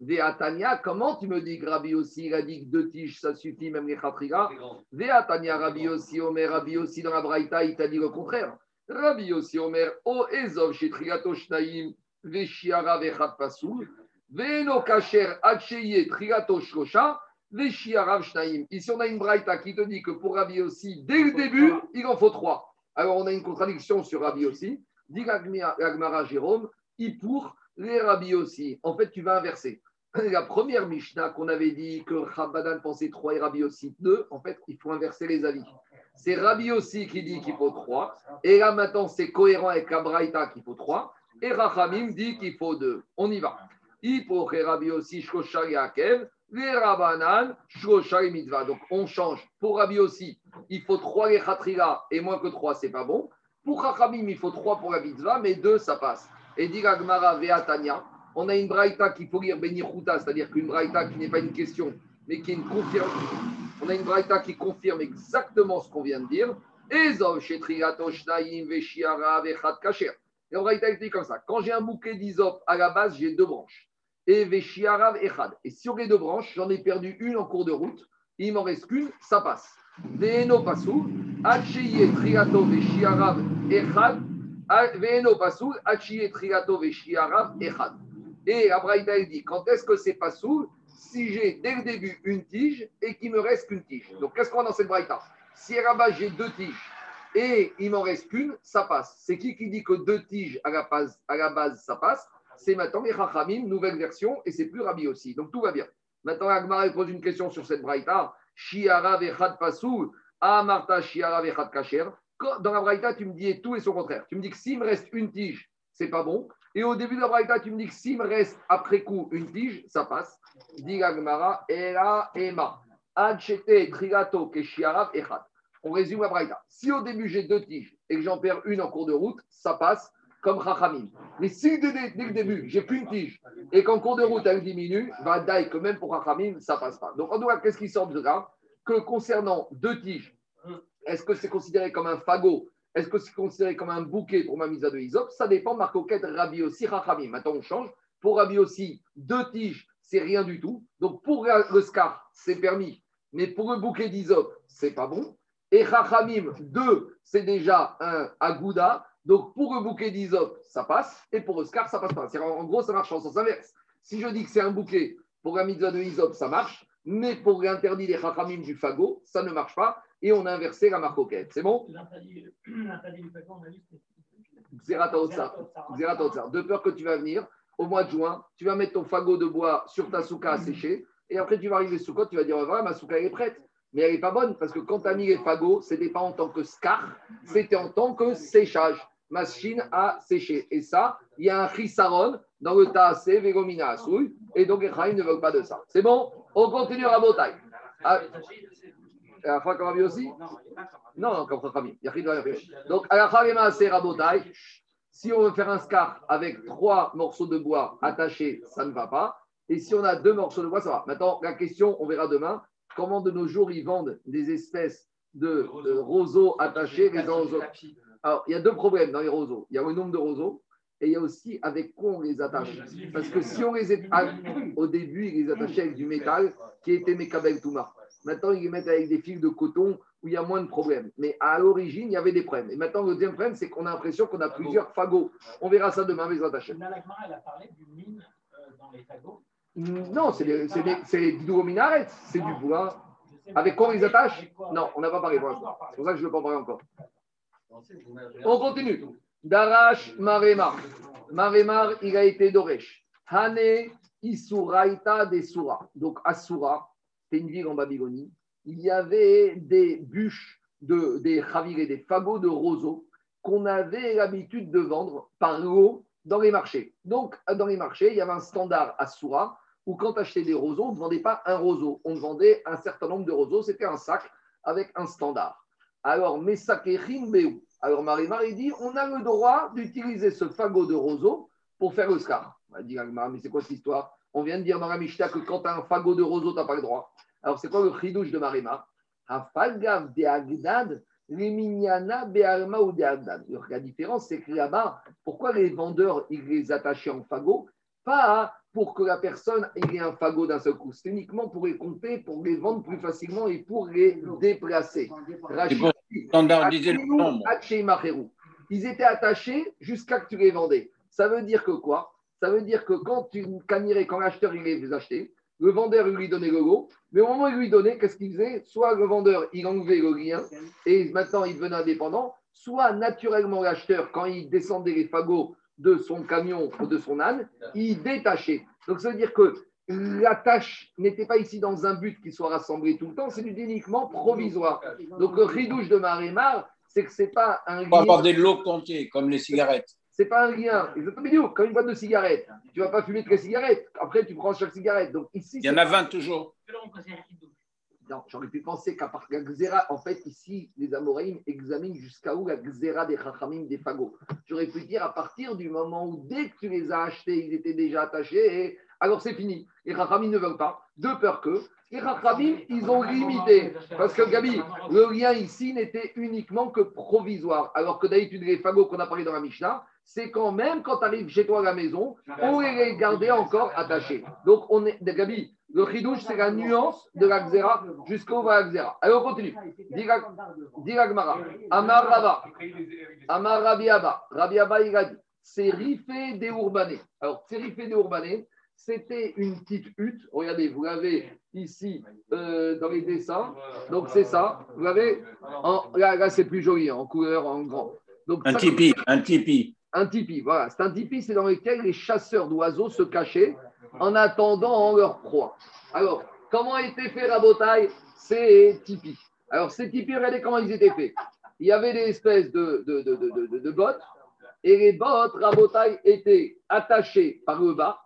Véatania, comment tu me dis que Rabbi aussi, il a dit que deux tiges, ça suffit, même les khatriga Véatania, Rabbi aussi, Omer, Rabbi aussi, dans la Braïta, il t'a dit le contraire. Rabbi aussi, Omer, O Ezov, chez Trigato Shnaim, Veshiara, Vechat Pasoul, Veno Kacher, Acheye, Trigato Shkosha, Veshiara, Shnaim. Ici, on a une Braïta qui te dit que pour Rabbi aussi, dès le début, il en faut trois. Alors, on a une contradiction sur Rabbi aussi. Dit Gagmara Jérôme, il pour les Rabbi aussi. En fait, tu vas inverser. la première Mishnah qu'on avait dit que Rabbanan pensait 3 et Rabbi aussi 2, en fait, il faut inverser les avis. C'est Rabbi aussi qui dit qu'il faut 3. Et là, maintenant, c'est cohérent avec Abraïta qu'il faut 3. Et Rachamim dit qu'il faut 2. On y va. Donc, on change. Pour Rabbi aussi, il faut 3 les et moins que 3, c'est pas bon. Pour Rachamim, il faut 3 pour la Mitzvah, mais 2, ça passe. Et dit Gmara Veatania on a une braïta qu'il faut lire Benichuta, c'est-à-dire qu'une braïta qui n'est pas une question, mais qui est une confirmation. On a une braïta qui confirme exactement ce qu'on vient de dire. Et en braïta, dit comme ça quand j'ai un bouquet d'isop, à la base, j'ai deux branches. Et Veshiarav Echad. Et sur les deux branches, j'en ai perdu une en cours de route. Il m'en reste qu'une, ça passe. Veno Pasou, Acheye Triato Veshiarav Echad. Veno Pasou, Acheye Triato Veshiarav Echad. Et Abraïta, dit, quand est-ce que c'est pas sous Si j'ai dès le début une tige et qu'il me reste qu'une tige? Donc, qu'est-ce qu'on a dans cette Braïta? Si là-bas j'ai deux tiges et il m'en reste qu'une, ça passe. C'est qui qui dit que deux tiges à la base, à la ça passe? C'est maintenant les nouvelle version, et c'est plus Rabbi aussi. Donc, tout va bien. Maintenant, Agmar pose une question sur cette Braïta. Shiara vechad pasou, Amarta shiara vechad kacher. Dans la Braïta, tu me dis tout et son contraire. Tu me dis que s'il me reste une tige, c'est pas bon. Et au début de la braïta, tu me dis que s'il me reste après coup une tige, ça passe. Dit Gagmara, Ela Ema. Trigato. On résume la braïta. Si au début j'ai deux tiges et que j'en perds une en cours de route, ça passe comme Chachamim. Mais si dès, le début, j'ai qu'une tige et qu'en cours de route elle diminue, va que même pour Chachamim, ça passe pas. Donc en tout cas, qu'est-ce qui sort de là? Que concernant deux tiges, est-ce que c'est considéré comme un fagot est-ce que c'est considéré comme un bouquet pour ma mise de Isop Ça dépend, Marcoquette, Rabbi aussi, Rachamim. Maintenant, on change. Pour Rabbi aussi, deux tiges, c'est rien du tout. Donc, pour le c'est permis. Mais pour le bouquet d'Isop, c'est pas bon. Et Rachamim, deux, c'est déjà un agouda. Donc, pour le bouquet d'Isop, ça passe. Et pour le scar, ça passe pas. En gros, ça marche en sens inverse. Si je dis que c'est un bouquet pour la mise de Isop, ça marche. Mais pour l'interdit des Rachamim du fagot, ça ne marche pas et on a inversé la marque C'est bon? Otsar. De peur que tu vas venir au mois de juin, tu vas mettre ton fagot de bois sur ta souka à sécher, et après tu vas arriver sous tu vas dire voilà, ma souka elle est prête. Mais elle n'est pas bonne parce que quand tu as mis les fagots, ce n'était pas en tant que scar, c'était en tant que séchage. Machine à sécher. Et ça, il y a un chisaron dans le tassé, Vegomina Asouy, et donc les ne veulent pas de ça. C'est bon? On continue à. Ah, à la Rabbi aussi Non, non, comme Rabbi. Donc, à la Khalema, c'est Rabotai. Si on veut faire un scar avec trois morceaux de bois attachés, ça ne va pas. Et si on a deux morceaux de bois, ça va. Maintenant, la question, on verra demain, comment de nos jours ils vendent des espèces de, roseaux attachés les roseaux. Alors, il y a deux problèmes dans les roseaux. Il y a le nombre de roseaux et il y a aussi avec quoi on les attache. Parce que si on les attache, au début, ils les attachaient avec du métal qui était Mekabel Touma. Maintenant, ils les mettent avec des fils de coton où il y a moins de problèmes. Mais à l'origine, il y avait des problèmes. Et maintenant, le deuxième problème, c'est qu'on a l'impression qu'on a plusieurs fagots. On verra ça demain, attachés. elle a parlé d'une mine euh, dans les fagots. Non, c'est les, c'est c'est du bois. Avec quoi on les attache Non, on n'a pas parlé pour l'instant. C'est pour ça que je ne veux pas parler encore. On continue. Darash Maremar. Maremar, il a été d'Oresh. Hane Isuraita de Sura. Donc Asura, c'est une ville en Babylonie. Il y avait des bûches, de, des des fagots de roseaux qu'on avait l'habitude de vendre par l'eau dans les marchés. Donc, dans les marchés, il y avait un standard Asura où quand tu achetais des roseaux, on ne vendait pas un roseau, on vendait un certain nombre de roseaux. C'était un sac avec un standard. Alors, Mesakerim Beu. Alors, Marie-Marie dit on a le droit d'utiliser ce fagot de roseau pour faire le scar. On dire, mais c'est quoi cette histoire? On vient de dire dans la Mishnah que quand tu as un fagot de roseau, tu n'as pas le droit. Alors, c'est quoi le chidouche de Marima? Hafagav de Agdad, Leminyana Be'alma ou de Agdad. La différence, c'est que là-bas, pourquoi les vendeurs, ils les attachaient en fagot? Pas pour que la personne ait un fagot d'un seul coup. C'est uniquement pour les compter, pour les vendre plus facilement et pour les déplacer. Standardiser le nombre. Ils étaient attachés jusqu'à que tu les vendais. Ça veut dire que quoi? Ça veut dire que quand tu quand l'acheteur il les achetait, le vendeur lui donnait le lot, mais au moment où il lui donnait, qu'est-ce qu'il faisait? Soit le vendeur il enlevait le lien et maintenant il devenait indépendant, soit naturellement l'acheteur, quand il descendait les fagots de son camion ou de son âne, il détachait. Donc ça veut dire que la tâche n'était pas ici dans un but qu'il soit rassemblé tout le temps, c'est uniquement provisoire. Donc le ridouche de Marémar, c'est que c'est pas un lien. avoir des lots comptés, comme les cigarettes. C'est pas un lien. Exactement, comme une boîte de cigarettes. Tu vas pas fumer de cigarettes. Après, tu prends chaque cigarette. Donc ici. Il y en a 20 toujours. Non, j'aurais pu penser qu'à part la xéra, en fait, ici, les Amoraïm examinent jusqu'à où la xéra des chachamim des fagots. J'aurais pu dire à partir du moment où, dès que tu les as achetés, ils étaient déjà attachés, et alors c'est fini. Les chachamim ne veulent pas, de peur que. Les chachamim, ils ont limité. Parce que, Gabi, le lien ici n'était uniquement que provisoire. Alors que d'habitude, les fagots qu'on a parlé dans la Mishnah, c'est quand même quand tu arrives chez toi à la maison, on les gardait encore attachés. Donc, on est, Gabi, le chidouche, c'est la nuance de la xéra jusqu'au va xéra. Allez, on continue. Diragmara. Amar Rabba. Amar Rabi Abba. Rabi Abba, il a dit c'est rifé des urbanés. Alors, c'est rifé des urbanés, c'était une petite hutte. Regardez, vous l'avez ici euh, dans les dessins. Donc, c'est ça. Vous l'avez Là, là c'est plus joli, en couleur, en grand. Donc, un tipi, un tipi. Un tipi, voilà. C'est un tipi, c'est dans lequel les chasseurs d'oiseaux se cachaient en attendant leur proie. Alors, comment été fait Rabotaille Ces tipis. Alors, ces tipis, regardez comment ils étaient faits. Il y avait des espèces de, de, de, de bottes, et les bottes, Rabotaille, étaient attachées par le bas,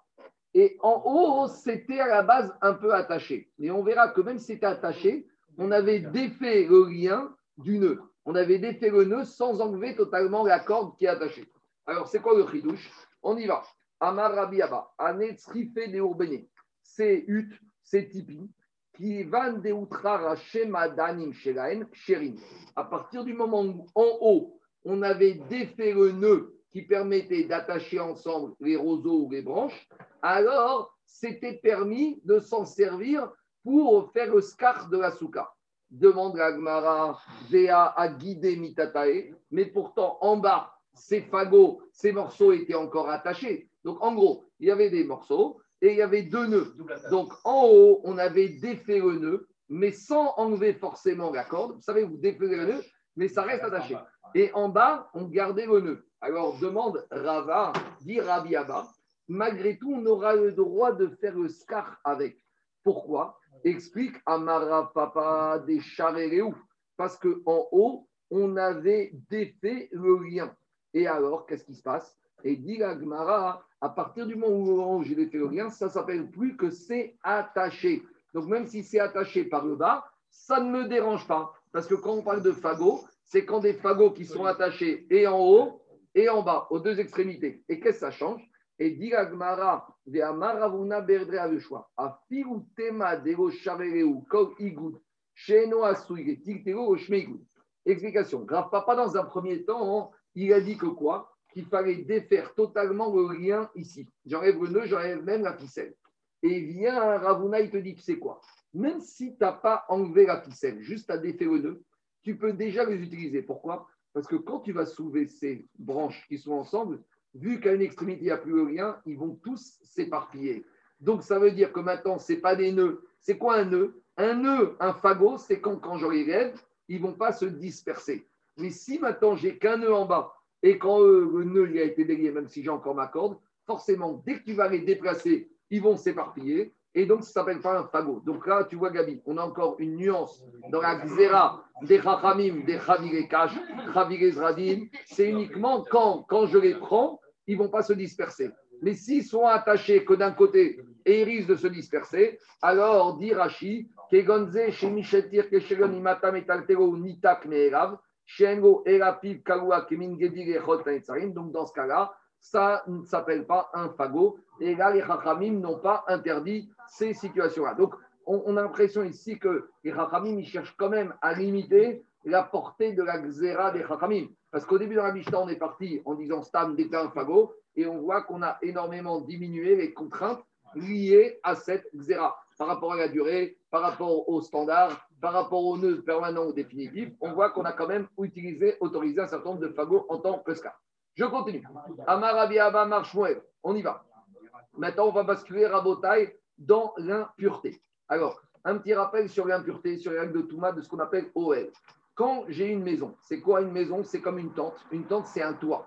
et en haut, c'était à la base un peu attaché. Mais on verra que même si c'était attaché, on avait défait le lien du nœud. On avait défait le nœud sans enlever totalement la corde qui est attachée. Alors, c'est quoi le chidouche? On y va. Amar Rabbi Abba, Anetzrife de Urbene, c'est Ut, c'est Tipi, qui van de Utrara Shemadanim Shelaen, Sherin. À partir du moment où en haut, on avait défait le nœud qui permettait d'attacher ensemble les roseaux ou les branches, alors c'était permis de s'en servir pour faire le scar de la souka. Demande la Gmara, Véa a guidé Mitatae, mais pourtant en bas, ces fagots, ces morceaux étaient encore attachés. Donc, en gros, il y avait des morceaux et il y avait deux nœuds. Donc, en haut, on avait défait le nœud, mais sans enlever forcément la corde. Vous savez, vous défait le nœud, mais ça reste attaché. Et en bas, on gardait le nœud. Alors demande Rava, dit Rabbi Abba, malgré tout, on aura le droit de faire le scar avec. Pourquoi? Explique Amara Papa des Charereu. Parce qu'en haut, on avait défait le lien. Et alors, qu'est-ce qui se passe? Et dit la Gemara, à partir du moment où j'ai défait le lien, ça s'appelle plus que c'est attaché. Donc même si c'est attaché par le bas, ça ne me dérange pas. Parce que quand on parle de fagots, c'est quand des fagots qui sont attachés et en haut et en bas, aux deux extrémités. Et qu'est-ce que ça change? Et dit Agmara, de Amaravuna Berdre le choix. A tema dego shavereu kol igud, sheno asuige, tigtero shmeigud. Explication. Grave Papa, dans un premier temps, il a dit que quoi? Qu'il fallait défaire totalement le lien ici. J'enlève le nœud, j'enlève même la ficelle. Et vient un Ravuna, il te dit que c'est quoi? Même si tu n'as pas enlevé la ficelle, juste à défaire le nœud, tu peux déjà les utiliser. Pourquoi? Parce que quand tu vas soulever ces branches qui sont ensemble, vu qu'à une extrémité, il n'y a plus le lien, ils vont tous s'éparpiller. Donc, ça veut dire que maintenant, ce n'est pas des nœuds. C'est quoi un nœud? Un nœud, un fagot, c'est quand, quand je ils ne vont pas se disperser. Mais si maintenant, j'ai qu'un nœud en bas et quand euh, le nœud il a été délié, même si j'ai encore ma corde, forcément, dès que tu vas les déplacer, ils vont s'éparpiller. Et donc, ça ne s'appelle pas un fagot. Donc là, tu vois, Gabi, on a encore une nuance dans la xéra des chachamim, des chaviré kash. C'est uniquement quand, quand je les prends, ils ne vont pas se disperser. Mais s'ils sont attachés que d'un côté et ils risquent de se disperser, alors, dit Rashi, kegonze chez Michetir, keshegon imata metaltero nitak meerav, Donc, dans ce cas-là, ça ne s'appelle pas un fagot. Et là, les Chachamim n'ont pas interdit ces situations-là. Donc, on, a l'impression ici que les Chachamim, ils cherchent quand même à limiter la portée de la xéra des Chachamim. Parce qu'au début de la Mishnah, on est parti en disant Stam d'état un fagot, et on voit qu'on a énormément diminué les contraintes liées à cette xéra. Par rapport à la durée, par rapport au standard, par rapport au nœud permanent ou définitif, on voit qu'on a quand même utilisé, autorisé un certain nombre de fagots en tant que scar. Je continue. Amarabi Abba. On y va. Maintenant, on va basculer Rabotai dans l'impureté. Alors, un petit rappel sur l'impureté, sur les règles de Touma, de ce qu'on appelle OL. Quand j'ai une maison, c'est quoi une maison? C'est comme une tente. Une tente, c'est un toit.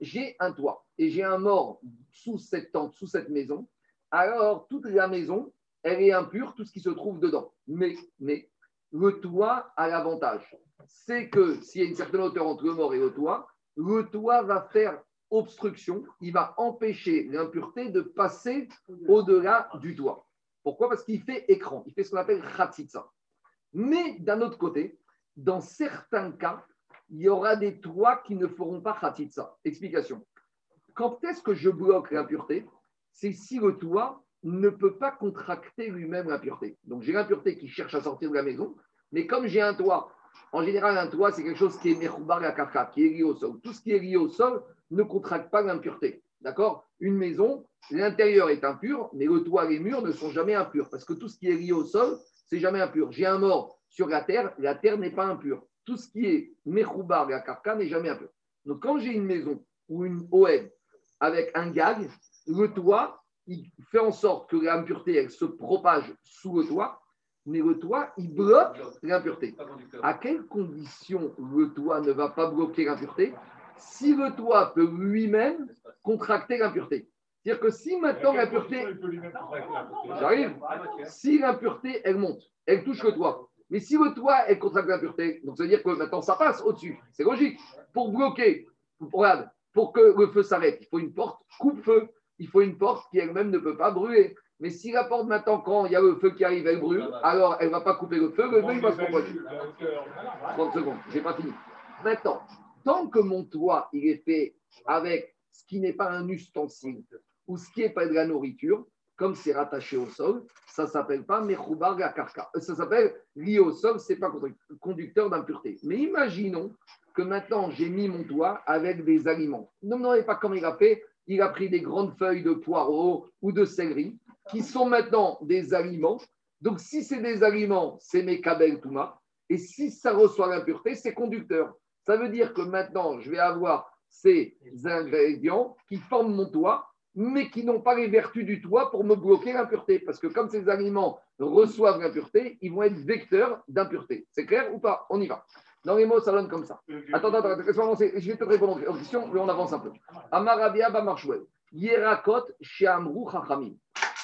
J'ai un toit et j'ai un mort sous cette tente, sous cette maison. Alors, toute la maison, elle est impure, tout ce qui se trouve dedans. Mais, mais le toit a l'avantage. C'est que s'il y a une certaine hauteur entre le mort et le toit, le toit va faire obstruction, il va empêcher l'impureté de passer au-delà du toit. Pourquoi? Parce qu'il fait écran, il fait ce qu'on appelle khatitsa. Mais d'un autre côté, dans certains cas, il y aura des toits qui ne feront pas khatitsa. Explication. Quand est-ce que je bloque l'impureté? C'est si le toit ne peut pas contracter lui-même l'impureté. Donc j'ai l'impureté qui cherche à sortir de la maison, mais comme j'ai un toit en général, un toit, c'est quelque chose qui est mechoubar la kaka, qui est lié au sol. Tout ce qui est lié au sol ne contracte pas l'impureté. D'accord? Une maison, l'intérieur est impur, mais le toit et les murs ne sont jamais impurs. Parce que tout ce qui est lié au sol, c'est jamais impur. J'ai un mort sur la terre, la terre n'est pas impure. Tout ce qui est mechoubar la kaka n'est jamais impur. Donc quand j'ai une maison ou une OM avec un gag, le toit, il fait en sorte que l'impureté, elle se propage sous le toit mais le toit, il bloque l'impureté. À quelles conditions le toit ne va pas bloquer l'impureté Si le toit peut lui-même contracter l'impureté? C'est-à-dire que si maintenant l'impureté. J'arrive. Si l'impureté, elle monte, elle touche le toit. Mais si le toit, elle contracte l'impureté, donc ça veut dire que maintenant ça passe au-dessus. C'est logique. Pour bloquer, pour, pour que le feu s'arrête, il faut une porte coupe-feu. Il faut une porte qui elle-même ne peut pas brûler. Mais si la porte maintenant, quand il y a le feu qui arrive, elle brûle, alors elle ne va pas couper le feu, le feu il va se propager. 30 secondes, je n'ai pas fini. Maintenant, tant que mon toit il est fait avec ce qui n'est pas un ustensile ou ce qui n'est pas de la nourriture, comme c'est rattaché au sol, ça ne s'appelle pas mechoubar karka. Ça s'appelle lié au sol, ce n'est pas conducteur d'impureté. Mais imaginons que maintenant j'ai mis mon toit avec des aliments. Ne me demandez pas comment il a fait. Il a pris des grandes feuilles de poireaux ou de céleri qui sont maintenant des aliments. Donc, si c'est des aliments, c'est mes kabel touma. Et si ça reçoit l'impureté, c'est conducteur. Ça veut dire que maintenant, je vais avoir ces ingrédients qui forment mon toit, mais qui n'ont pas les vertus du toit pour me bloquer l'impureté. Parce que comme ces aliments reçoivent l'impureté, ils vont être vecteurs d'impureté. C'est clair ou pas? On y va. Dans les mots, ça donne comme ça. Attends, attends, attends, laisse-moi avancer. Je vais te répondre aux questions, mais on avance un peu. Amarabia Bamarshwell. Yerakot Shiamru Chachamim.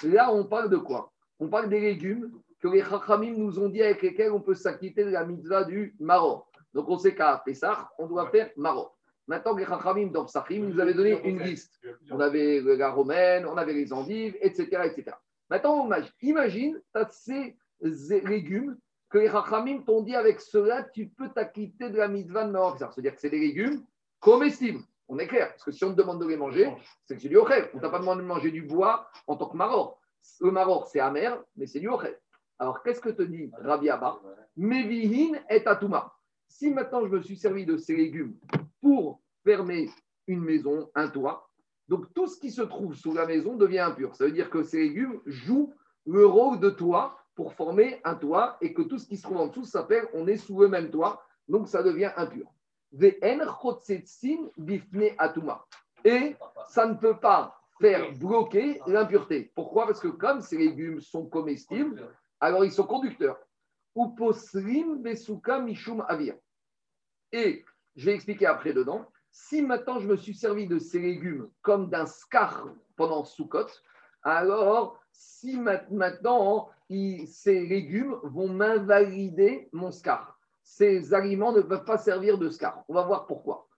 Là, on parle de quoi? On parle des légumes que les Chachamim nous ont dit avec lesquels on peut s'acquitter de la mitzvah du Maror. Donc, on sait qu'à Pessah, on doit faire Maror. Maintenant, les Chachamim dans Psachim nous avaient donné une liste. On avait la romaine, on avait les endives, etc. etc. Maintenant, on imagine, imagine tu as ces légumes que les Chachamim t'ont dit avec cela, tu peux t'acquitter de la mitzvah de Maror. C'est-à-dire que c'est des légumes comestibles. On est clair, parce que si on te demande de les manger, c'est que c'est du ochel. On t'a pas demandé de manger du bois en tant que maror. Le maror, c'est amer, mais c'est du ochel. Alors, qu'est-ce que te dit Rabbi Abba Mevihin et atuma. Si maintenant je me suis servi de ces légumes pour fermer une maison, un toit, donc tout ce qui se trouve sous la maison devient impur. Ça veut dire que ces légumes jouent le rôle de toit pour former un toit et que tout ce qui se trouve en dessous s'appelle on est sous le même toit, donc ça devient impur. Et ça ne peut pas faire bloquer l'impureté. Pourquoi? Parce que comme ces légumes sont comestibles, alors ils sont conducteurs. Et je vais expliquer après dedans. Si maintenant je me suis servi de ces légumes comme d'un scar pendant Sukkot, alors si maintenant ces légumes vont m'invalider mon scar ces aliments ne peuvent pas servir de scar. On va voir pourquoi.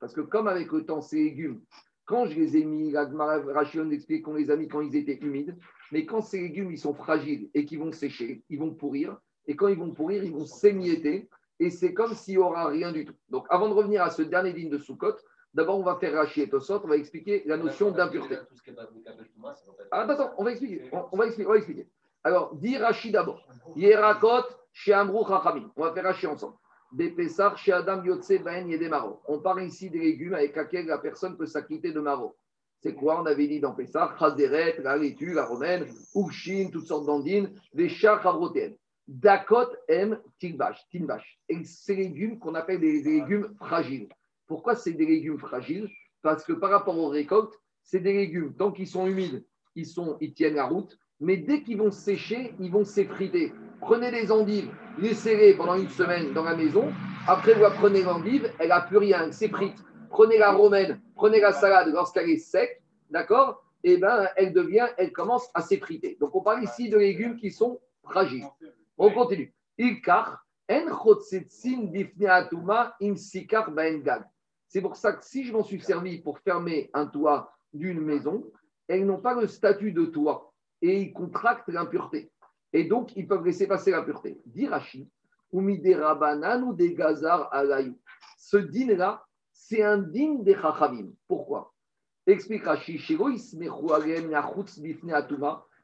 Parce que comme avec le temps, ces légumes, quand je les ai mis, Rachion explique qu'on les a mis quand ils étaient humides, mais quand ces légumes ils sont fragiles et qu'ils vont sécher, ils vont pourrir, et quand ils vont pourrir, ils vont s'émietter, et c'est comme s'il n'y aura rien du tout. Donc avant de revenir à ce dernier digne de Soukot, D'abord, on va faire Rachi et Tosot, on va expliquer la notion d'impureté. Ah, attends, attends, on va expliquer. On, va expliquer, on va expliquer. Alors, dit Rachi d'abord. Yerakot, chez Amrou Chachamim. On va faire Rachi ensemble. Des Pessar, chez Adam Yotse, Ben Yedemaro. On parle ici des légumes avec lesquels la personne peut s'acquitter de Maro. C'est quoi On avait dit dans Pessar, Chazeret, la laitue, la romaine, Ouchin, toutes sortes d'andines, des chars avrotéennes. Dakot M. Tinbash. Et ces légumes qu'on appelle des légumes fragiles. Pourquoi c'est des légumes fragiles Parce que par rapport aux récoltes, c'est des légumes, tant qu'ils sont humides, ils, sont, ils tiennent la route, mais dès qu'ils vont sécher, ils vont s'effriter. Prenez les endives, laissez-les pendant une semaine dans la maison. Après, vous prenez l'endive, elle n'a plus rien, elle s'effrite. Prenez la romaine, prenez la salade lorsqu'elle est sec, d'accord Eh bien, elle devient, elle commence à s'effriter. Donc, on parle ici de légumes qui sont fragiles. On continue. En c'est pour ça que si je m'en suis servi pour fermer un toit d'une maison, elles n'ont pas le statut de toit et ils contractent l'impureté. Et donc, ils peuvent laisser passer l'impureté. Dirachi, ou miderabanan ou des gazar alayou. Ce dîner-là, c'est un dîner des chachavim. Pourquoi? Explique Rashi,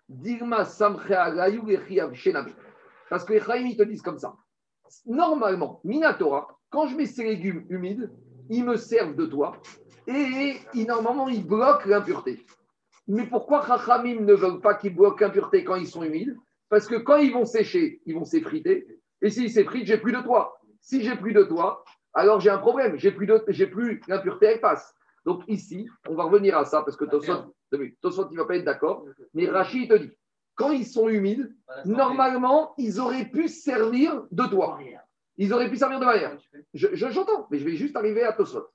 Dirma samche alayou Parce que les chachavim, ils te disent comme ça. Normalement, Minatora, quand je mets ces légumes humides, ils me servent de toi et normalement ils bloquent l'impureté. Mais pourquoi Chachamim ne veulent pas qu'ils bloquent l'impureté quand ils sont humides? Parce que quand ils vont sécher, ils vont s'effriter. Et s'ils s'effritent, j'ai plus de toi. Si j'ai plus de toi, alors j'ai un problème. J'ai plus, de, j'ai plus l'impureté, elle passe. Donc ici, on va revenir à ça parce que Tosot, Tosot il ne va pas être d'accord. Mais Rachid te dit, quand ils sont humides, normalement, ils auraient pu servir de toi. Ils auraient pu servir de barrière. J'entends, mais je vais juste arriver à Tosot.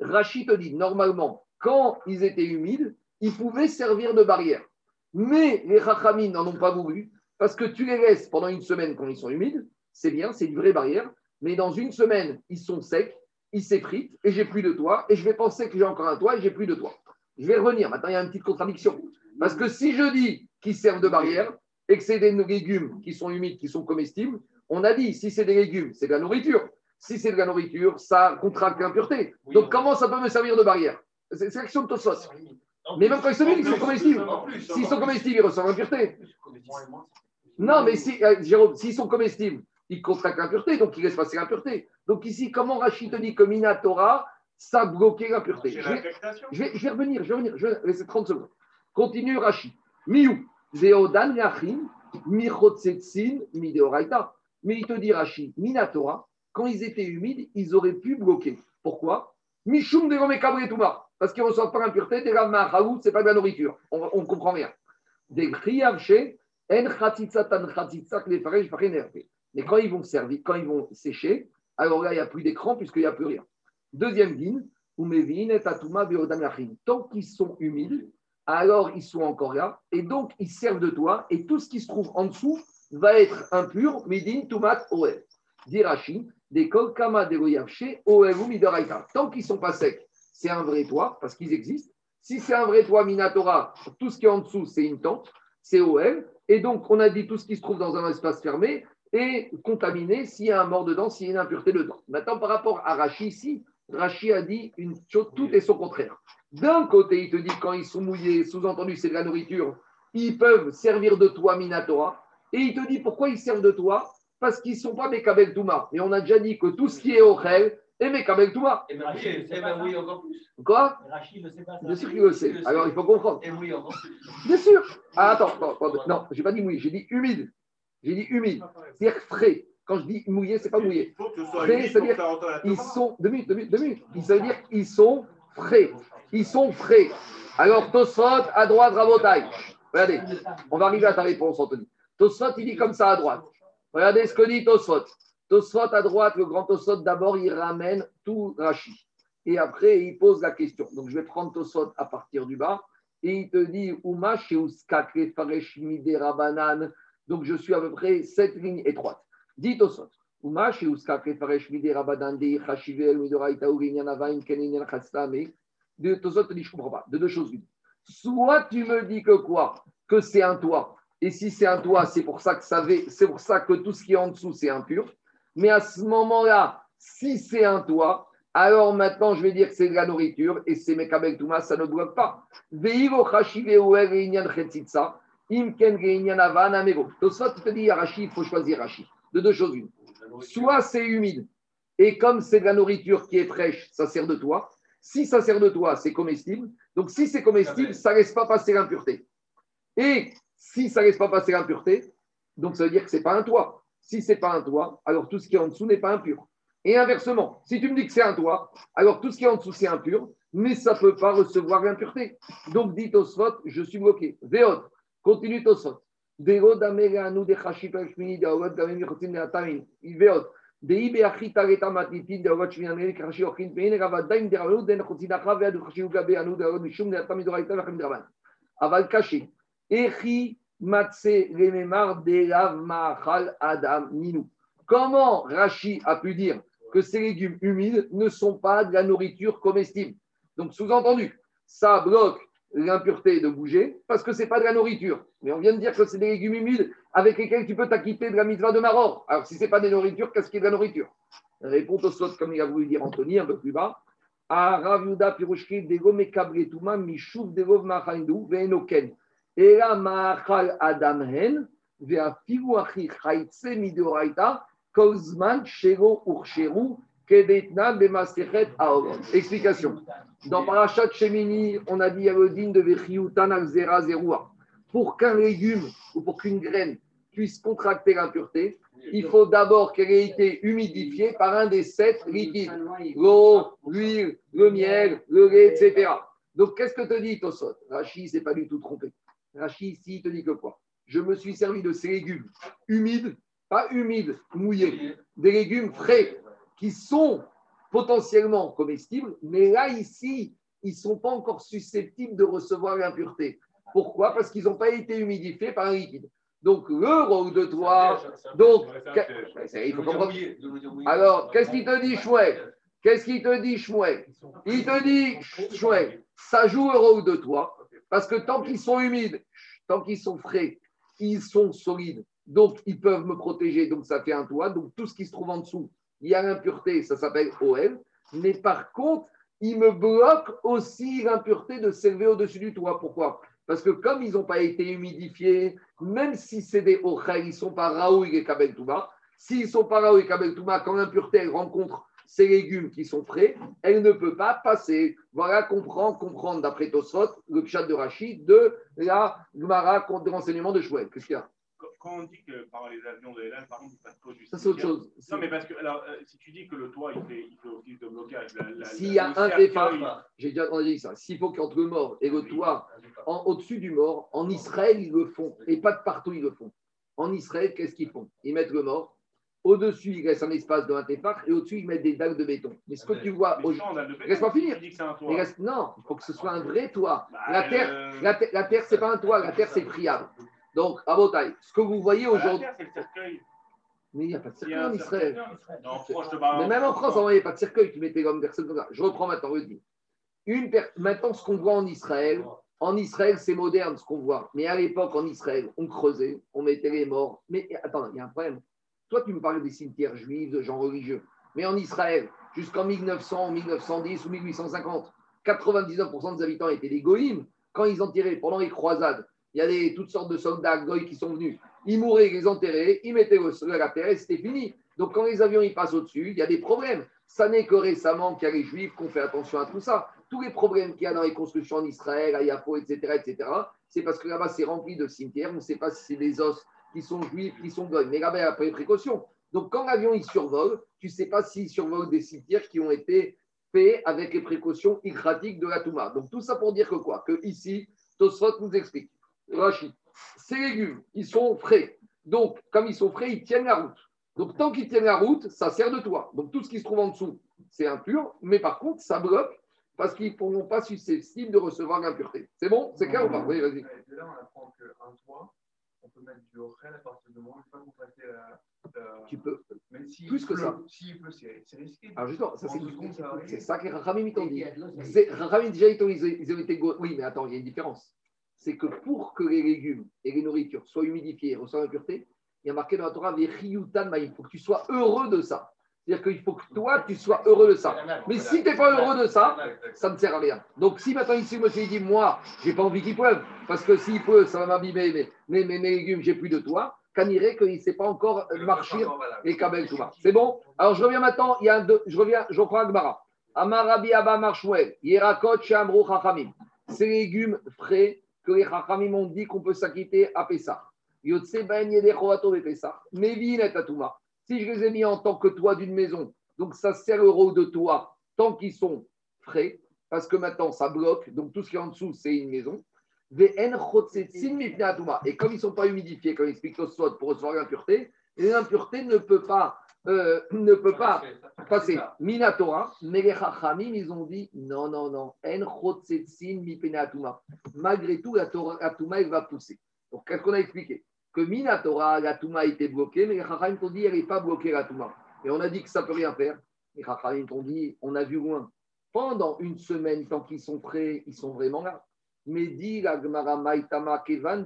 Rachid te dit, normalement, quand ils étaient humides, ils pouvaient servir de barrière. Mais les Rachamim n'en ont pas voulu, parce que tu les laisses pendant une semaine quand ils sont humides, c'est bien, c'est une vraie barrière, mais dans une semaine, ils sont secs, ils s'effritent, et j'ai plus de toi, et je vais penser que j'ai encore un toit, et j'ai plus de toi. Je vais revenir. Maintenant, il y a une petite contradiction. Parce que si je dis qu'ils servent de barrière, et que c'est des légumes qui sont humides, qui sont comestibles, on a dit, si c'est des légumes, c'est de la nourriture. Si c'est de la nourriture, ça contracte l'impureté. Donc, comment ça peut me servir de barrière C'est l'action de Tosos. Mais même quand ils sont ils sont comestibles. S'ils sont comestibles, ils reçoivent l'impureté. Non, mais si, euh, Jérôme, s'ils sont comestibles, ils contractent l'impureté, donc ils laissent passer l'impureté. Donc ici, comment Rachid te dit que Minatora, ça a bloqué l'impureté je, vais, je vais revenir, je vais revenir, je vais laisser 30 secondes. Continue Rachid. Miou, Zeodan Yachim, Michotsetsin, Mideoraita. Mais il te dit, Rashi, Minatora, quand ils étaient humides, ils auraient pu bloquer. Pourquoi? Mishum de Touma. Parce qu'ils ne reçoivent pas l'impureté, des ce n'est pas de la nourriture. On ne comprend rien. Des En tan pareils, pareil, nervé. Mais quand ils vont servir, quand ils vont sécher, alors là, il n'y a plus d'écran puisqu'il n'y a plus rien. Deuxième din. Tant qu'ils sont humides, alors ils sont encore là, et donc ils servent de toi, et tout ce qui se trouve en dessous va être impur, midin tumat oel. Dirachi, des kolkama de goyavche, oel ou midoraita. Tant qu'ils ne sont pas secs, c'est un vrai toit, parce qu'ils existent. Si c'est un vrai toit minatora, tout ce qui est en dessous, c'est une tente, c'est OL. Et donc, on a dit tout ce qui se trouve dans un espace fermé est contaminé s'il y a un mort dedans, s'il y a une impureté dedans. Maintenant, par rapport à Rachi, ici, Rachi a dit une chose, tout est son contraire. D'un côté, il te dit quand ils sont mouillés, sous-entendu, c'est de la nourriture, ils peuvent servir de toit minatora. Et il te dit pourquoi ils servent de toit Parce qu'ils ne sont pas Mekabel Touma. Et on a déjà dit que tout ce qui est Ochel est Mekabel Touma. Et ben oui, et ben oui, encore plus. Quoi? Rachid ne sait pas ça. Bien sûr qu'il le sait. Alors il faut comprendre. Et oui, encore plus. Bien sûr. Ah, attends, attends, attends. non, j'ai pas dit mouillé, j'ai dit humide. J'ai dit humide. C'est-à-dire frais. Quand je dis mouillé, c'est pas mouillé. Il faut que ce soit Frais, humide ça pour veut dire faire entendre la Ils sont deux minutes, deux minutes, deux minutes. Ça veut dire qu'ils sont frais. Ils sont frais. Alors Tosfot à droite, Rabotai. Regardez, on va arriver à ta réponse, Anthony. Tosfot, il dit comme ça à droite. Regardez ce que dit Tosfot. Tosfot à droite, le grand Tosfot, d'abord, il ramène tout Rachi. Et après, il pose la question. Donc, je vais prendre Tosfot à partir du bas. Et il te dit. Donc, je suis à peu près sept lignes étroites. Dit Tosfot. De, Tosfot te dit, je pas. De deux choses. Soit tu me dis que quoi? Que c'est un toit. Et si c'est un toit, c'est pour ça que ça c'est pour ça que tout ce qui est en dessous, c'est impur. Mais à ce moment-là, si c'est un toit, alors maintenant, je vais dire que c'est de la nourriture et c'est Mekabel Touma, ça ne bloque pas. Tosfot te dit, Rashi, il faut choisir Rashi. De deux choses une. Soit c'est humide, et comme c'est de la nourriture qui est fraîche, ça sert de toit. Si ça sert de toit, c'est comestible. Donc si c'est comestible, ça ne laisse pas passer l'impureté. Et si ça ne laisse pas passer l'impureté, donc ça veut dire que ce n'est pas un toit. Si ce n'est pas un toit, alors tout ce qui est en dessous n'est pas impur. Et inversement, si tu me dis que c'est un toit, alors tout ce qui est en dessous c'est impur, mais ça ne peut pas recevoir l'impureté. Donc dit Tosfot, je suis bloqué. Véot, continue Tosfot. Véot d'Améléanou de Chachipachmini de Aouad Gamemi Chotim de Atamin. Véot. דאי באחית הרתה מתניתין דאורת שמינן כחשי אוכין ואין רבדיים דרבנו דן חוצינך ועד חשי וגבי אנו דאוד משום דעתה מדורייתא לכם דרבן. אבל קשה, Echi Matse Rememar Delav Mahal Adam Minou. Comment Rashi a pu dire que ces légumes humides ne sont pas de la nourriture comestible? Donc, sous-entendu, ça bloque l'impureté de bouger parce que ce n'est pas de la nourriture. Mais on vient de dire que c'est des légumes humides avec lesquels tu peux t'acquitter de la mitzvah de Maror. Alors, si ce n'est pas des nourritures, qu'est-ce qui est de la nourriture? Réponse au sot, comme il a voulu dire Anthony un peu plus bas. Ah, Rav Yuda Pirushki Dego Mekabretuma Mishuf Explication. Dans Parashat Shemini, on a dit il y a le din de Vechiutan al Zera Zerua. Pour qu'un légume ou pour qu'une graine puisse contracter l'impureté, il faut d'abord qu'elle ait été humidifiée par un des sept liquides l'eau, l'huile, le miel, le lait, etc. Donc, qu'est-ce que te dit Tosot? Rachid ne s'est pas du tout trompé. Rachid, ici, il te dit que quoi? Je me suis servi de ces légumes humides, pas humides, mouillés, des légumes frais qui sont potentiellement comestibles, mais là, ici, ils ne sont pas encore susceptibles de recevoir l'impureté. Pourquoi? Parce qu'ils n'ont pas été humidifiés par un liquide. Donc, le rôle de toi, donc, il faut comprendre. Alors, qu'est-ce qu'il te dit, Chouette Qu'est-ce qu'il te dit, Chouette? Il te dit, Chouette, ça joue le rôle de toi, parce que tant qu'ils sont humides, tant qu'ils sont frais, ils sont solides, donc ils peuvent me protéger, donc ça fait un toit. Donc, tout ce qui se trouve en dessous, il y a l'impureté, ça s'appelle OL. Mais par contre, il me bloque aussi l'impureté de s'élever au-dessus du toit. Pourquoi? Parce que comme ils n'ont pas été humidifiés, même si c'est des ochel, ils ne sont pas Raoul et Kabel. S'ils ne sont pas Raoul et Kabel quand l'impureté rencontre ces légumes qui sont frais, elle ne peut pas passer. Voilà comprendre, comprendre d'après Tosfot, le pshat de Rachid, de la Gemara contre des renseignements de Chouette. Qu'est-ce qu'il y a? Quand- on dit que par les avions de l'élève, par exemple, cause du Ça, c'est autre chose. Non, mais parce que, alors, euh, si tu dis que le toit, il fait, il fait office de blocage, S'il y a un défunt, j'ai déjà entendu ça. S'il faut qu'entre le mort et le toit, en- au-dessus du mort, en Israël, ils le font. Et pas de partout, ils le font. En Israël, qu'est-ce qu'ils font? Ils mettent le mort. Au-dessus, ils laissent un espace de un tefar. Et au-dessus, ils mettent des dalles de béton. Mais ce que tu vois. Au-. Laisse-moi finir. Mais reste- Non, il faut que ce soit un vrai toit. Bah, La terre, euh, la, terre- la terre, c'est pas un toit. La terre, c'est friable. Donc, à Botaï, ce que vous voyez bah, la aujourd'hui. terre, c'est le cercueil. Mais il n'y a pas de Il cercueil en Israël. Mais même en France, on n'avait pas de cercueil, tu mettais comme personne comme ça. Je reprends maintenant, dis. Une per- Maintenant, ce qu'on voit en Israël, en Israël, c'est moderne ce qu'on voit. Mais à l'époque, en Israël, on creusait, on mettait les morts. Mais attends, il y a un problème. Toi, tu me parles des cimetières juifs, de gens religieux. Mais en Israël, jusqu'en 1900, 1910 ou 1850, 99% des habitants étaient des goïms. Quand ils en tiraient pendant les croisades, il y avait toutes sortes de soldats goïs qui sont venus. Ils mouraient, ils les enterraient, ils mettaient au sol la terre et c'était fini. Donc quand les avions ils passent au-dessus, il y a des problèmes. Ça n'est que récemment qu'il y a les juifs qui ont fait attention à tout ça. Tous les problèmes qu'il y a dans les constructions en Israël, à Yafo, etc., etc., c'est parce que là-bas c'est rempli de cimetières. On ne sait pas si c'est des os qui sont juifs, qui sont goïs. Mais là-bas, il a de précaution. Donc quand l'avion il survole, tu ne sais pas s'il survole des cimetières qui ont été faits avec les précautions hygratiques de la Touma. Donc tout ça pour dire que quoi? Que ici, Tosfot nous explique. Rachid, ces légumes, ils sont frais. Donc, comme ils sont frais, ils tiennent la route. Donc, tant qu'ils tiennent la route, ça sert de toit. Donc, tout ce qui se trouve en dessous, c'est impur. Mais par contre, ça bloque parce qu'ils ne pourront pas susceptibles de recevoir l'impureté. C'est bon? C'est clair ou pas? Oui, vas-y. Là, on apprend qu'un toit, on peut mettre du réel à partir du moment où il faut contracter la. la- Tu peux. Mais s'il plus que pleut- ça. S'il pleut, c'est c'est risqué. Alors, justement, ça, c'est c'est ça que Rachamim t'ont dit. Rachamim, déjà, ils ont, été. Oui, mais attends, il y a une différence. C'est que pour que les légumes et les nourritures soient humidifiés et reçoivent l'impureté, il y a marqué dans la Torah, il faut que tu sois heureux de ça. C'est-à-dire qu'il faut que toi, tu sois heureux de ça. Mais si tu n'es pas heureux de ça, ça ne sert à rien. Donc, si maintenant ici, monsieur, il dit, moi, j'ai pas envie qu'il pleuve, parce que s'il pleut, ça va m'abîmer mes, mes, mes, mes légumes, j'ai plus de toi, qu'anirait qu'il ne sait pas encore marcher et Kabel Touba. C'est bon? Alors, je reviens maintenant, il y a un deux, je reviens, je reprends Agmara. Amarabi Abba Marshwell, Yerakot Shamro Chachamim. Ces légumes frais que les Chachamim ont dit qu'on peut s'acquitter à Pessah. Yotse Ben Yede Chovato de Pessah. Mevin et Atuma. Si je les ai mis en tant que toit d'une maison, donc ça sert le rôle de toit tant qu'ils sont frais, parce que maintenant ça bloque, donc tout ce qui est en dessous, c'est une maison. Et comme ils ne sont pas humidifiés, comme explique Tosfot, pour recevoir l'impureté, l'impureté ne peut pas, euh, ne peut pas passer. Minatora, mais les Chachamim, ils ont dit non, non, non. Malgré tout, la Touma, elle va pousser. Donc, qu'est-ce qu'on a expliqué? Que Minatora, la Touma a été bloquée, mais les Chachamim t'ont dit elle n'est pas bloquée, la Touma. Et on a dit que ça ne peut rien faire. Les Chachamim t'ont dit on a vu loin. Pendant une semaine, tant qu'ils sont prêts, ils sont vraiment là. Mais dit la Gemara Maïtama Kevan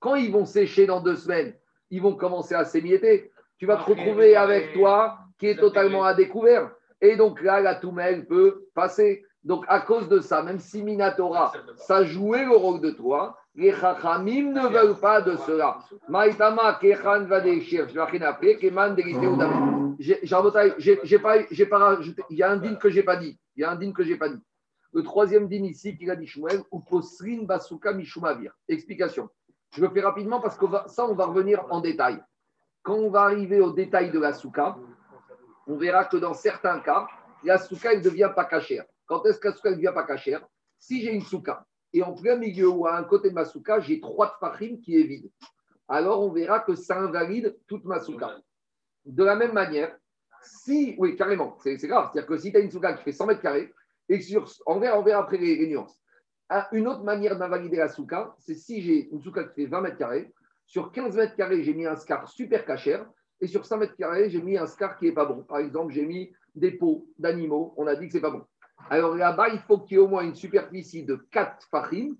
quand ils vont sécher dans deux semaines, ils vont commencer à s'émietter. Tu vas te retrouver avec toi qui est totalement à découvert. Et donc là, la Toumelle peut passer. Donc à cause de ça, même si Minatora, ça jouait le rôle de toi, les Chachamim ne veulent pas de cela. Maïtama Kechan va déchirer, je vais rien appeler, Keman J'ai j'ai raboté- j'ai- pas, j'ai pas rajouté- il y a un din que j'ai pas dit. Il y a un din que j'ai pas dit. Le troisième din ici qu'il a dit Shmuel, ou Posrin Basuka Mishumavir. Explication. Je le fais rapidement parce que ça, on va revenir en détail. Quand on va arriver au détail de la souka, on verra que dans certains cas, la souka, elle ne devient pas cachère. Quand est-ce que la souka ne devient pas cachère? Si j'ai une souka et en plein milieu ou à un côté de ma souka, j'ai trois tfachim qui est vide, alors on verra que ça invalide toute ma souka. De la même manière, si, oui, carrément, c'est grave. C'est-à-dire que si tu as une souka qui fait 100 mètres carrés, et sur, on, verra, on verra après les, les nuances. Un- Une autre manière d'invalider la souka, c'est si j'ai une souka qui fait 20 mètres carrés, sur 15 mètres carrés, j'ai mis un scar super cachère, et sur 5 mètres carrés, j'ai mis un scar qui n'est pas bon. Par exemple, j'ai mis des peaux d'animaux, on a dit que c'est pas bon. Alors là-bas, il faut qu'il y ait au moins une superficie de 4 fachim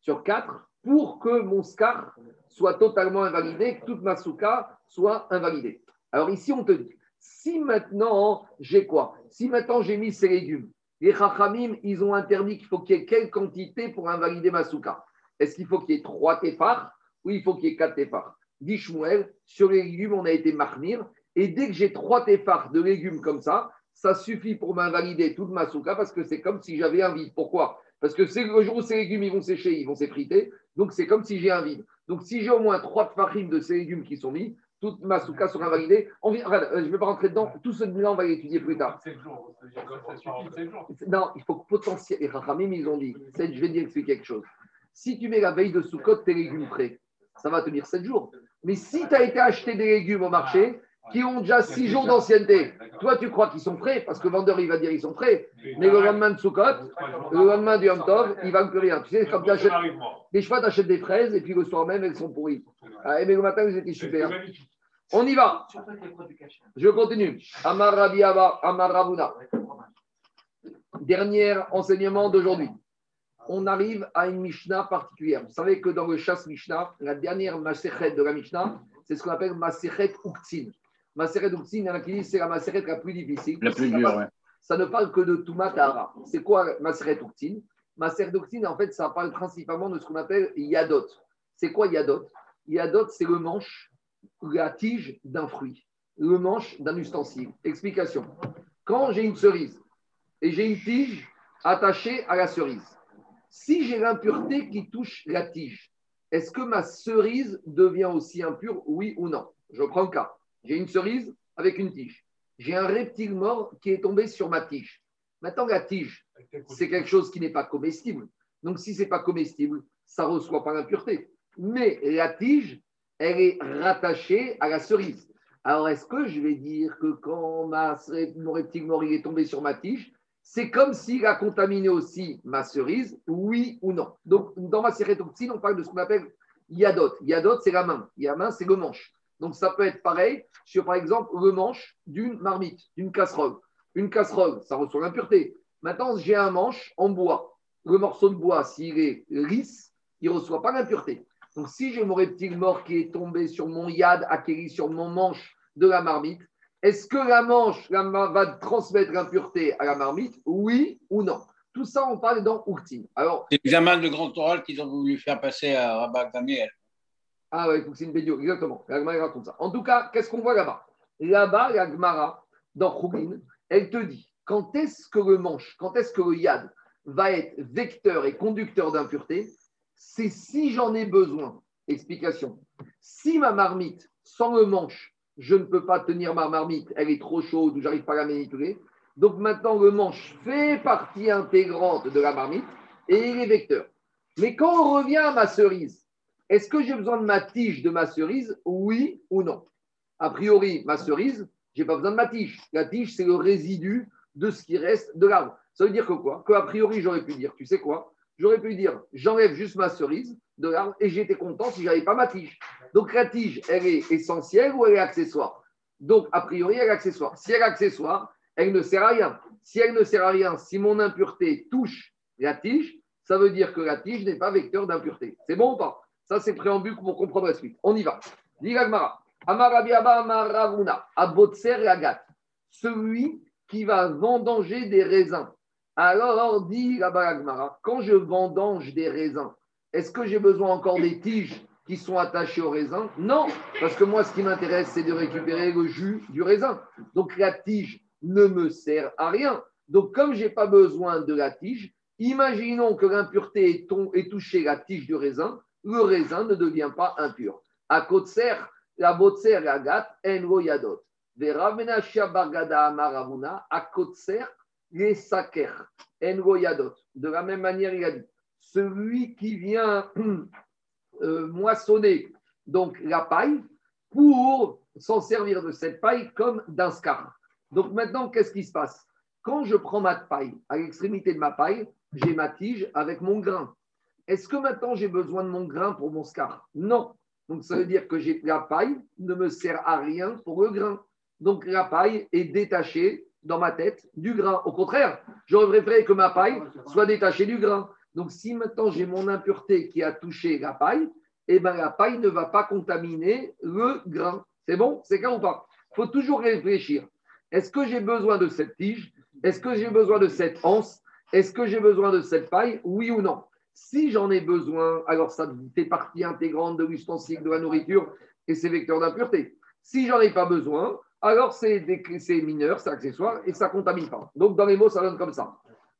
sur 4 pour que mon scar soit totalement invalidé, que toute ma souka soit invalidée. Alors ici, on te dit, si maintenant j'ai quoi? Si maintenant j'ai mis ces légumes, les chachamim, ils ont interdit qu'il faut qu'il y ait quelle quantité pour invalider ma souka? Est-ce qu'il faut qu'il y ait 3 téphars ou il faut qu'il y ait 4 téphars Dit sur les légumes, on a été marnir, et dès que j'ai 3 téphars de légumes comme ça, ça suffit pour m'invalider toute ma souka parce que c'est comme si j'avais un vide. Pourquoi? Parce que c'est le jour où ces légumes ils vont sécher, ils vont s'effriter. Donc c'est comme si j'ai un vide. Donc si j'ai au moins trois farines de ces légumes qui sont mis, toute ma souka sera invalidée. On vient- regarde, euh, je ne vais pas rentrer dedans. Tout ce bilan, on va l'étudier plus tard. 7 jours. Ça suffit, 7 jours. Non, il faut que potentiel. Les Rachamim, ils ont dit. Je vais dire expliquer quelque chose. Si tu mets la veille de Soukot tes légumes frais, ça va tenir 7 jours. Mais si tu as été acheter des légumes au marché qui ont déjà 6 jours d'ancienneté, toi tu crois qu'ils sont frais parce que le vendeur il va dire ils sont frais. Mais le lendemain de Soukot, le lendemain du Yom Tov, il va plus rien. Tu sais, comme tu achètes des chevaux, tu achètes des fraises et puis le soir même elles sont pourries. Ah, mais le matin, ils étaient super. On y va. Je continue. Amar Amar Ravuna. Dernier enseignement d'aujourd'hui. On arrive à une Mishnah particulière. Vous savez que dans le chasse Mishnah, la dernière Masechet de la Mishnah, c'est ce qu'on appelle Masechet Uktzin. Masechet Uktzin, il y en a qui disent que c'est la Masechet la plus difficile. La plus dure, ouais. Ça ne parle que de Toumat Tahara. C'est quoi Masechet Uktzin Masechet Uktzin, en fait, ça parle principalement de ce qu'on appelle Yadot. C'est quoi Yadot? Yadot, c'est le manche, la tige d'un fruit, le manche d'un ustensile. Explication. Quand j'ai une cerise et j'ai une tige attachée à la cerise, si j'ai l'impureté qui touche la tige, est-ce que ma cerise devient aussi impure, oui ou non? Je prends le cas. J'ai une cerise avec une tige. J'ai un reptile mort qui est tombé sur ma tige. Maintenant, la tige, c'est quelque chose qui n'est pas comestible. Donc, si ce n'est pas comestible, ça ne reçoit pas l'impureté. Mais la tige, elle est rattachée à la cerise. Alors, est-ce que je vais dire que quand ma, mon reptile mort il est tombé sur ma tige, c'est comme s'il a contaminé aussi ma cerise, oui ou non? Donc, dans ma sérétoxine, on parle de ce qu'on appelle yadot. Yadot, c'est la main. La main, c'est le manche. Donc, ça peut être pareil sur, par exemple, le manche d'une marmite, d'une casserole. Une casserole, ça reçoit l'impureté. Maintenant, j'ai un manche en bois. Le morceau de bois, s'il est lisse, il ne reçoit pas l'impureté. Donc, si j'ai mon reptile mort qui est tombé sur mon yad, acquéri sur mon manche de la marmite, est-ce que la manche va transmettre l'impureté à la marmite? Oui ou non? Tout ça, on parle dans Urtin. Alors, C'est l'examen de grand oral qu'ils ont voulu faire passer à Rabat Daniel. Ah ouais, c'est une bédio, exactement. La raconte ça. En tout cas, qu'est-ce qu'on voit là-bas? Là-bas, la dans Choulin, elle te dit quand est-ce que le manche, quand est-ce que le yad va être vecteur et conducteur d'impureté? C'est si j'en ai besoin. Explication. Si ma marmite, sans le manche, je ne peux pas tenir ma marmite, elle est trop chaude ou j'arrive pas à la manipuler. Donc maintenant, le manche fait partie intégrante de la marmite et il est vecteur. Mais quand on revient à ma cerise, est-ce que j'ai besoin de ma tige de ma cerise Oui ou non? A priori, ma cerise, je n'ai pas besoin de ma tige. La tige, c'est le résidu de ce qui reste de l'arbre. Ça veut dire que quoi? Qu'a priori, j'aurais pu dire, tu sais quoi? J'aurais pu dire, j'enlève juste ma cerise de l'arbre et j'étais content si je n'avais pas ma tige. Donc la tige, elle est essentielle ou elle est accessoire? Donc a priori, elle est accessoire. Si elle est accessoire, elle ne sert à rien. Si elle ne sert à rien, si mon impureté touche la tige, ça veut dire que la tige n'est pas vecteur d'impureté. C'est bon ou pas? Ça, c'est préambule pour comprendre la suite. On y va. Dit Gagmara. Amarabiaba Amaravuna, Abotser Lagat. Celui qui va vendanger des raisins. Alors, dit la quand je vendange des raisins, est-ce que j'ai besoin encore des tiges qui sont attachées aux raisins Non, parce que moi, ce qui m'intéresse, c'est de récupérer le jus du raisin. Donc, la tige ne me sert à rien. Donc, comme je n'ai pas besoin de la tige, imaginons que l'impureté ait touché la tige du raisin, le raisin ne devient pas impur. À Kotser, la botser lagat, en lo yadot. Verav menashia bargada amaravuna, à Kotser, les saker. De la même manière, il a dit celui qui vient euh, moissonner donc la paille pour s'en servir de cette paille comme d'un scar. Donc maintenant, qu'est-ce qui se passe? Quand je prends ma paille, à l'extrémité de ma paille, j'ai ma tige avec mon grain. Est-ce que maintenant j'ai besoin de mon grain pour mon scar Non. Donc ça veut dire que j'ai- la paille ne me sert à rien pour le grain. Donc la paille est détachée dans ma tête du grain. Au contraire, j'aurais préféré que ma paille soit détachée du grain. Donc si maintenant j'ai mon impureté qui a touché la paille, eh ben la paille ne va pas contaminer le grain. C'est bon? C'est clair ou pas? Il faut toujours réfléchir. Est-ce que j'ai besoin de cette tige? Est-ce que j'ai besoin de cette anse? Est-ce que j'ai besoin de cette paille? Oui ou non? Si j'en ai besoin, alors ça fait partie intégrante de l'ustensile de la nourriture et c'est vecteur d'impureté. Si j'en ai pas besoin, alors c'est mineur, c'est accessoire et ça contamine pas. Donc dans les mots, ça donne comme ça.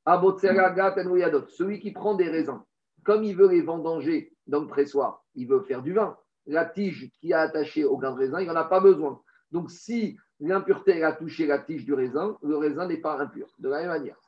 Celui qui prend des raisins, comme il veut les vendanger dans le pressoir, il veut faire du vin. La tige qui est attachée au grain de raisin, il n'en a pas besoin. Donc si l'impureté a touché la tige du raisin, le raisin n'est pas impur. De la même manière.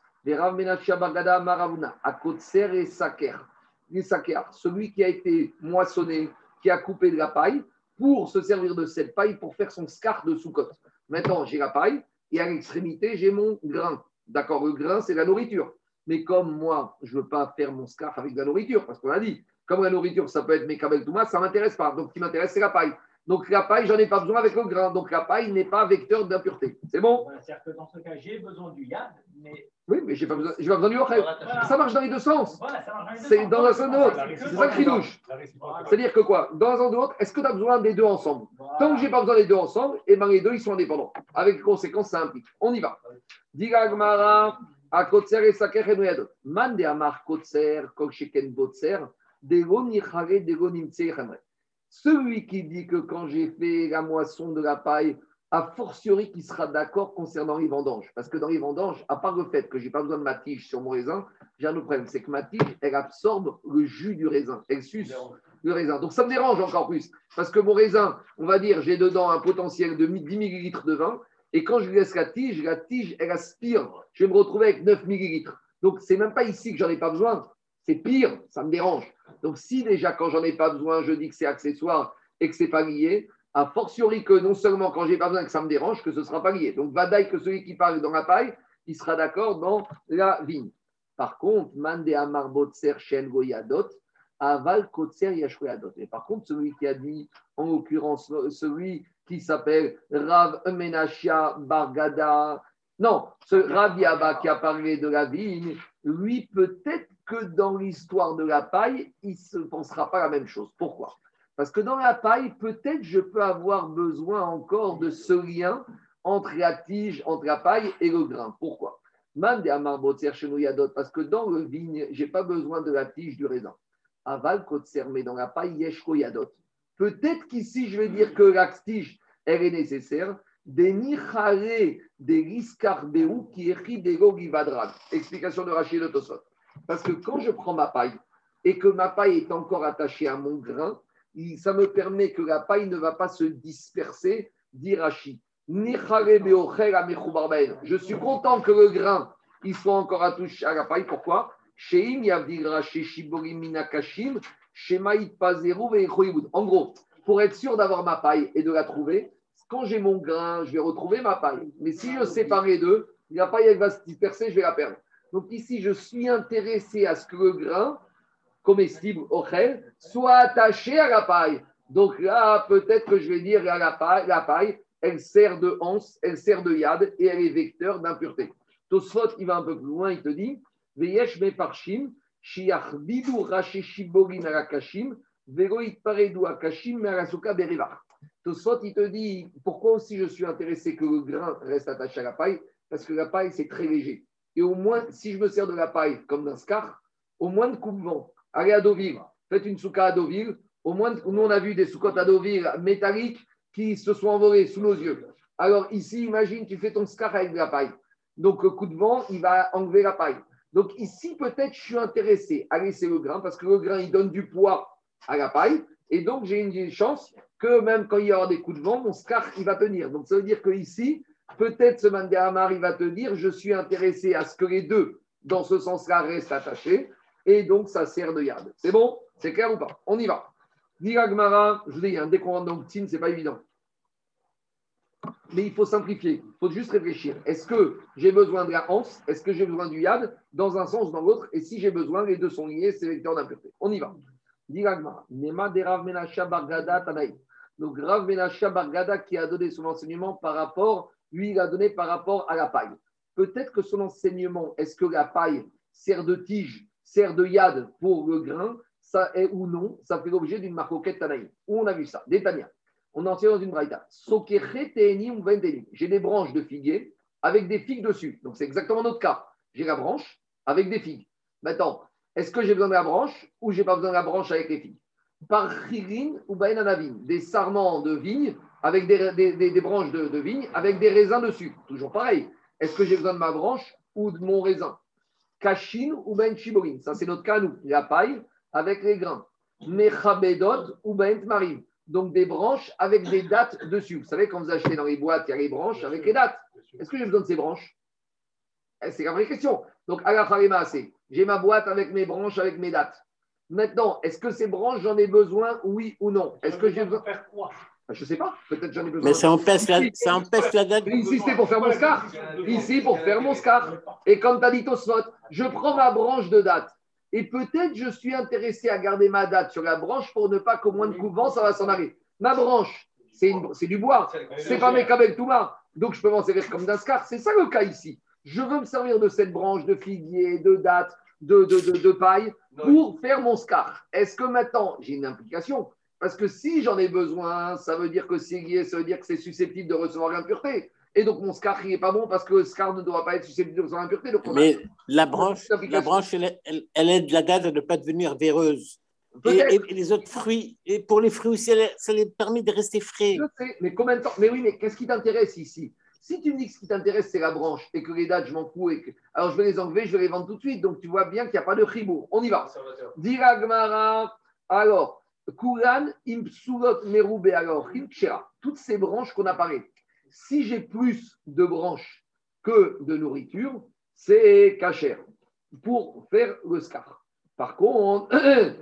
Celui qui a été moissonné, qui a coupé de la paille pour se servir de cette paille pour faire son scar de sous-côte. Maintenant, j'ai la paille et à l'extrémité, j'ai mon grain. D'accord, le grain, c'est la nourriture. Mais comme moi, je ne veux pas faire mon scarf avec de la nourriture, parce qu'on a dit, comme la nourriture, ça peut être mes Touma, ça ne m'intéresse pas. Donc, ce qui m'intéresse, c'est la paille. Donc, la paille, j'en ai pas besoin avec le grain. Donc, la paille n'est pas vecteur d'impureté. C'est bon? Voilà, C'est-à-dire que dans ce cas, j'ai besoin du yad, mais. Oui, mais je n'ai pas, besoin- j'ai pas besoin du ochel. Voilà. Ça marche dans les deux sens. Voilà, ça marche dans les deux C'est sens. dans un seul autre. C'est ça qui douche. C'est-à-dire que quoi? Dans un ou l'autre, est-ce que tu as besoin des deux ensemble? Voilà. Tant que j'ai pas besoin des deux ensemble, et ben les deux, ils sont indépendants. Avec les conséquences, ça implique. On y va. Diga Gmara, à Kotser et Saker et Noyadot. Man de Amar Kotser, Kol Sheken Botser, Dego Nichare, Dego Nimtse Chamre. Celui qui dit que quand j'ai fait la moisson de la paille, a fortiori qui sera d'accord concernant les vendanges. Parce que dans les vendanges, à part le fait que j'ai pas besoin de ma tige sur mon raisin, j'ai un autre problème, c'est que ma tige, elle absorbe le jus du raisin. Elle suce le raisin. Donc ça me dérange encore plus. Parce que mon raisin, on va dire, j'ai dedans un potentiel de 10 millilitres de vin. Et quand je lui laisse la tige, la tige, elle aspire. Je vais me retrouver avec 9 millilitres. Donc c'est même pas ici que j'en ai pas besoin. C'est pire, ça me dérange. Donc si déjà quand j'en ai pas besoin, je dis que c'est accessoire et que c'est pas lié, a fortiori que non seulement quand j'ai pas besoin que ça me dérange, que ce sera pas lié. Donc vadaï que celui qui parle dans la paille, il sera d'accord dans la vigne. Par contre, mande amar botser shen goyadot, aval kotser yashkoyadot. Et par contre, celui qui a dit, en l'occurrence, celui qui s'appelle Rav Menachia Bargada, non, ce Rav Yaba qui a parlé de la vigne, lui, peut-être que dans l'histoire de la paille, il ne se pensera pas la même chose. Pourquoi? Parce que dans la paille, peut-être je peux avoir besoin encore de ce lien entre la tige, entre la paille et le grain. Pourquoi? Shenou Yadot, parce que dans le vigne, je n'ai pas besoin de la tige du raisin. Aval Kotser, mais dans la paille, Yeshko Yadot. Peut-être qu'ici, je vais dire que la tige, elle est nécessaire. Des nichare, des riscardéou qui écrit des. Explication de Rachid de Tosot. Parce que quand je prends ma paille et que ma paille est encore attachée à mon grain, ça me permet que la paille ne va pas se disperser, dit. Je suis content que le grain soit encore attaché à la paille. Pourquoi? En gros, pour être sûr d'avoir ma paille et de la trouver, quand j'ai mon grain, je vais retrouver ma paille. Mais si je sépare les deux, la paille va se disperser, je vais la perdre. Donc ici, je suis intéressé à ce que le grain comestible ochel soit attaché à la paille. Donc là, peut-être que je vais dire à la paille, la paille, elle sert de anse, elle sert de yad et elle est vecteur d'impureté. Tosfot, il va un peu plus loin, il te dit Veyesh me parshim, shiachbidu rashi shiborim arakashim, vero itparedu akashim merasuka. Tosfot, il te dit pourquoi aussi je suis intéressé que le grain reste attaché à la paille? Parce que la paille, c'est très léger. Et au moins, si je me sers de la paille comme d'un scar, au moins de coupe-vent, allez à Deauville, faites une souka à Deauville. Au moins, nous, on a vu des soukottes à Deauville métalliques qui se sont envolées sous nos yeux. Alors ici, imagine, tu fais ton scar avec de la paille. Donc, le coup de vent, il va enlever la paille. Donc ici, peut-être, je suis intéressé à laisser le grain parce que le grain, il donne du poids à la paille. Et donc, j'ai une chance que même quand il y aura des coups de vent, mon scar, il va tenir. Donc, ça veut dire que ici, peut-être ce Mandéhamar, il va te dire, je suis intéressé à ce que les deux, dans ce sens-là, restent attachés. Et donc, ça sert de yad. C'est bon? C'est clair ou pas? On y va. Niragmara, je vous dis, hein, dès qu'on rentre dans le ce n'est pas évident. Mais il faut simplifier. Il faut juste réfléchir. Est-ce que j'ai besoin de la hanse Est-ce que j'ai besoin du yad? Dans un sens ou dans l'autre Et si j'ai besoin, les deux sont liés, c'est vecteur d'impureté. On y va. Diragmara. Nema de Rav Menasha Bargada Tanaï. Donc Rav Menasha Bargada qui a donné son enseignement par rapport, lui, il a donné par rapport à la paille. Peut-être que son enseignement, est-ce que la paille sert de tige, sert de yad pour le grain ça est ou non, ça fait l'objet d'une marcoquette Tanaï. Où on a vu ça? Détania. On en tient dans une braïta. J'ai des branches de figuier avec des figues dessus. Donc c'est exactement notre cas. J'ai la branche avec des figues. Maintenant, est-ce que j'ai besoin de la branche ou j'ai pas besoin de la branche avec les figues? Par chirin ou bainanavin, des sarments de vigne avec des, des- des- des branches de, de vigne avec des raisins dessus. Toujours pareil. Est-ce que j'ai besoin de ma branche ou de mon raisin? Kashin ou ben chiborin. Ça, c'est notre cas, nous. La paille avec les grains. Mechabedot ou ben marim. Donc des branches avec des dates dessus. Vous savez, quand vous achetez dans les boîtes, il y a les branches avec les dates. Est-ce que j'ai besoin de ces branches? Eh, C'est la vraie question. Donc, à la c'est j'ai ma boîte avec mes branches, avec mes dates. Maintenant, est-ce que ces branches, j'en ai besoin, oui ou non? Est-ce que j'ai besoin faire quoi? Je ne sais pas, peut-être j'en ai besoin. Mais ça empêche la, ça empêche la date. Ici, c'était pour faire mon scar. Ici, pour faire mon scar. Et comme tu as dit Tosfot, je prends ma branche de date. Et peut-être je suis intéressé à garder ma date sur la branche pour ne pas qu'au moins de couvent, ça va s'en aller. Ma branche, c'est une- c'est du bois. C'est pas mes kabel Touma. Donc je peux m'en servir comme d'un scar. C'est ça le cas ici. Je veux me servir de cette branche de figuier, de date, de, de, de, de paille pour faire mon scar. Est-ce que maintenant j'ai une implication Parce que si j'en ai besoin, ça veut dire que c'est lié, ça veut dire que c'est susceptible de recevoir l'impureté. Et donc mon scar il n'est pas bon parce que le scar ne doit pas être susceptible de recevoir l'impureté. Donc on a- Mais la branche, la branche, elle, elle, elle aide la date à ne pas devenir véreuse. Et, Peut-être. et- et les autres fruits, et pour les fruits aussi, elle- ça les permet de rester frais. Je sais, mais combien de temps Mais oui, mais qu'est-ce qui t'intéresse ici? Si tu me dis que ce qui t'intéresse, c'est la branche et que les dates, je m'en fous, et que... alors je vais les enlever, je vais les vendre tout de suite. Donc tu vois bien qu'il n'y a pas de chibour. On y va. Dira Gemara, alors, Kuran, Impsulot, Merube, alors. Toutes ces branches qu'on a parlé. Si j'ai plus de branches que de nourriture, c'est cachère pour faire le scar. Par contre,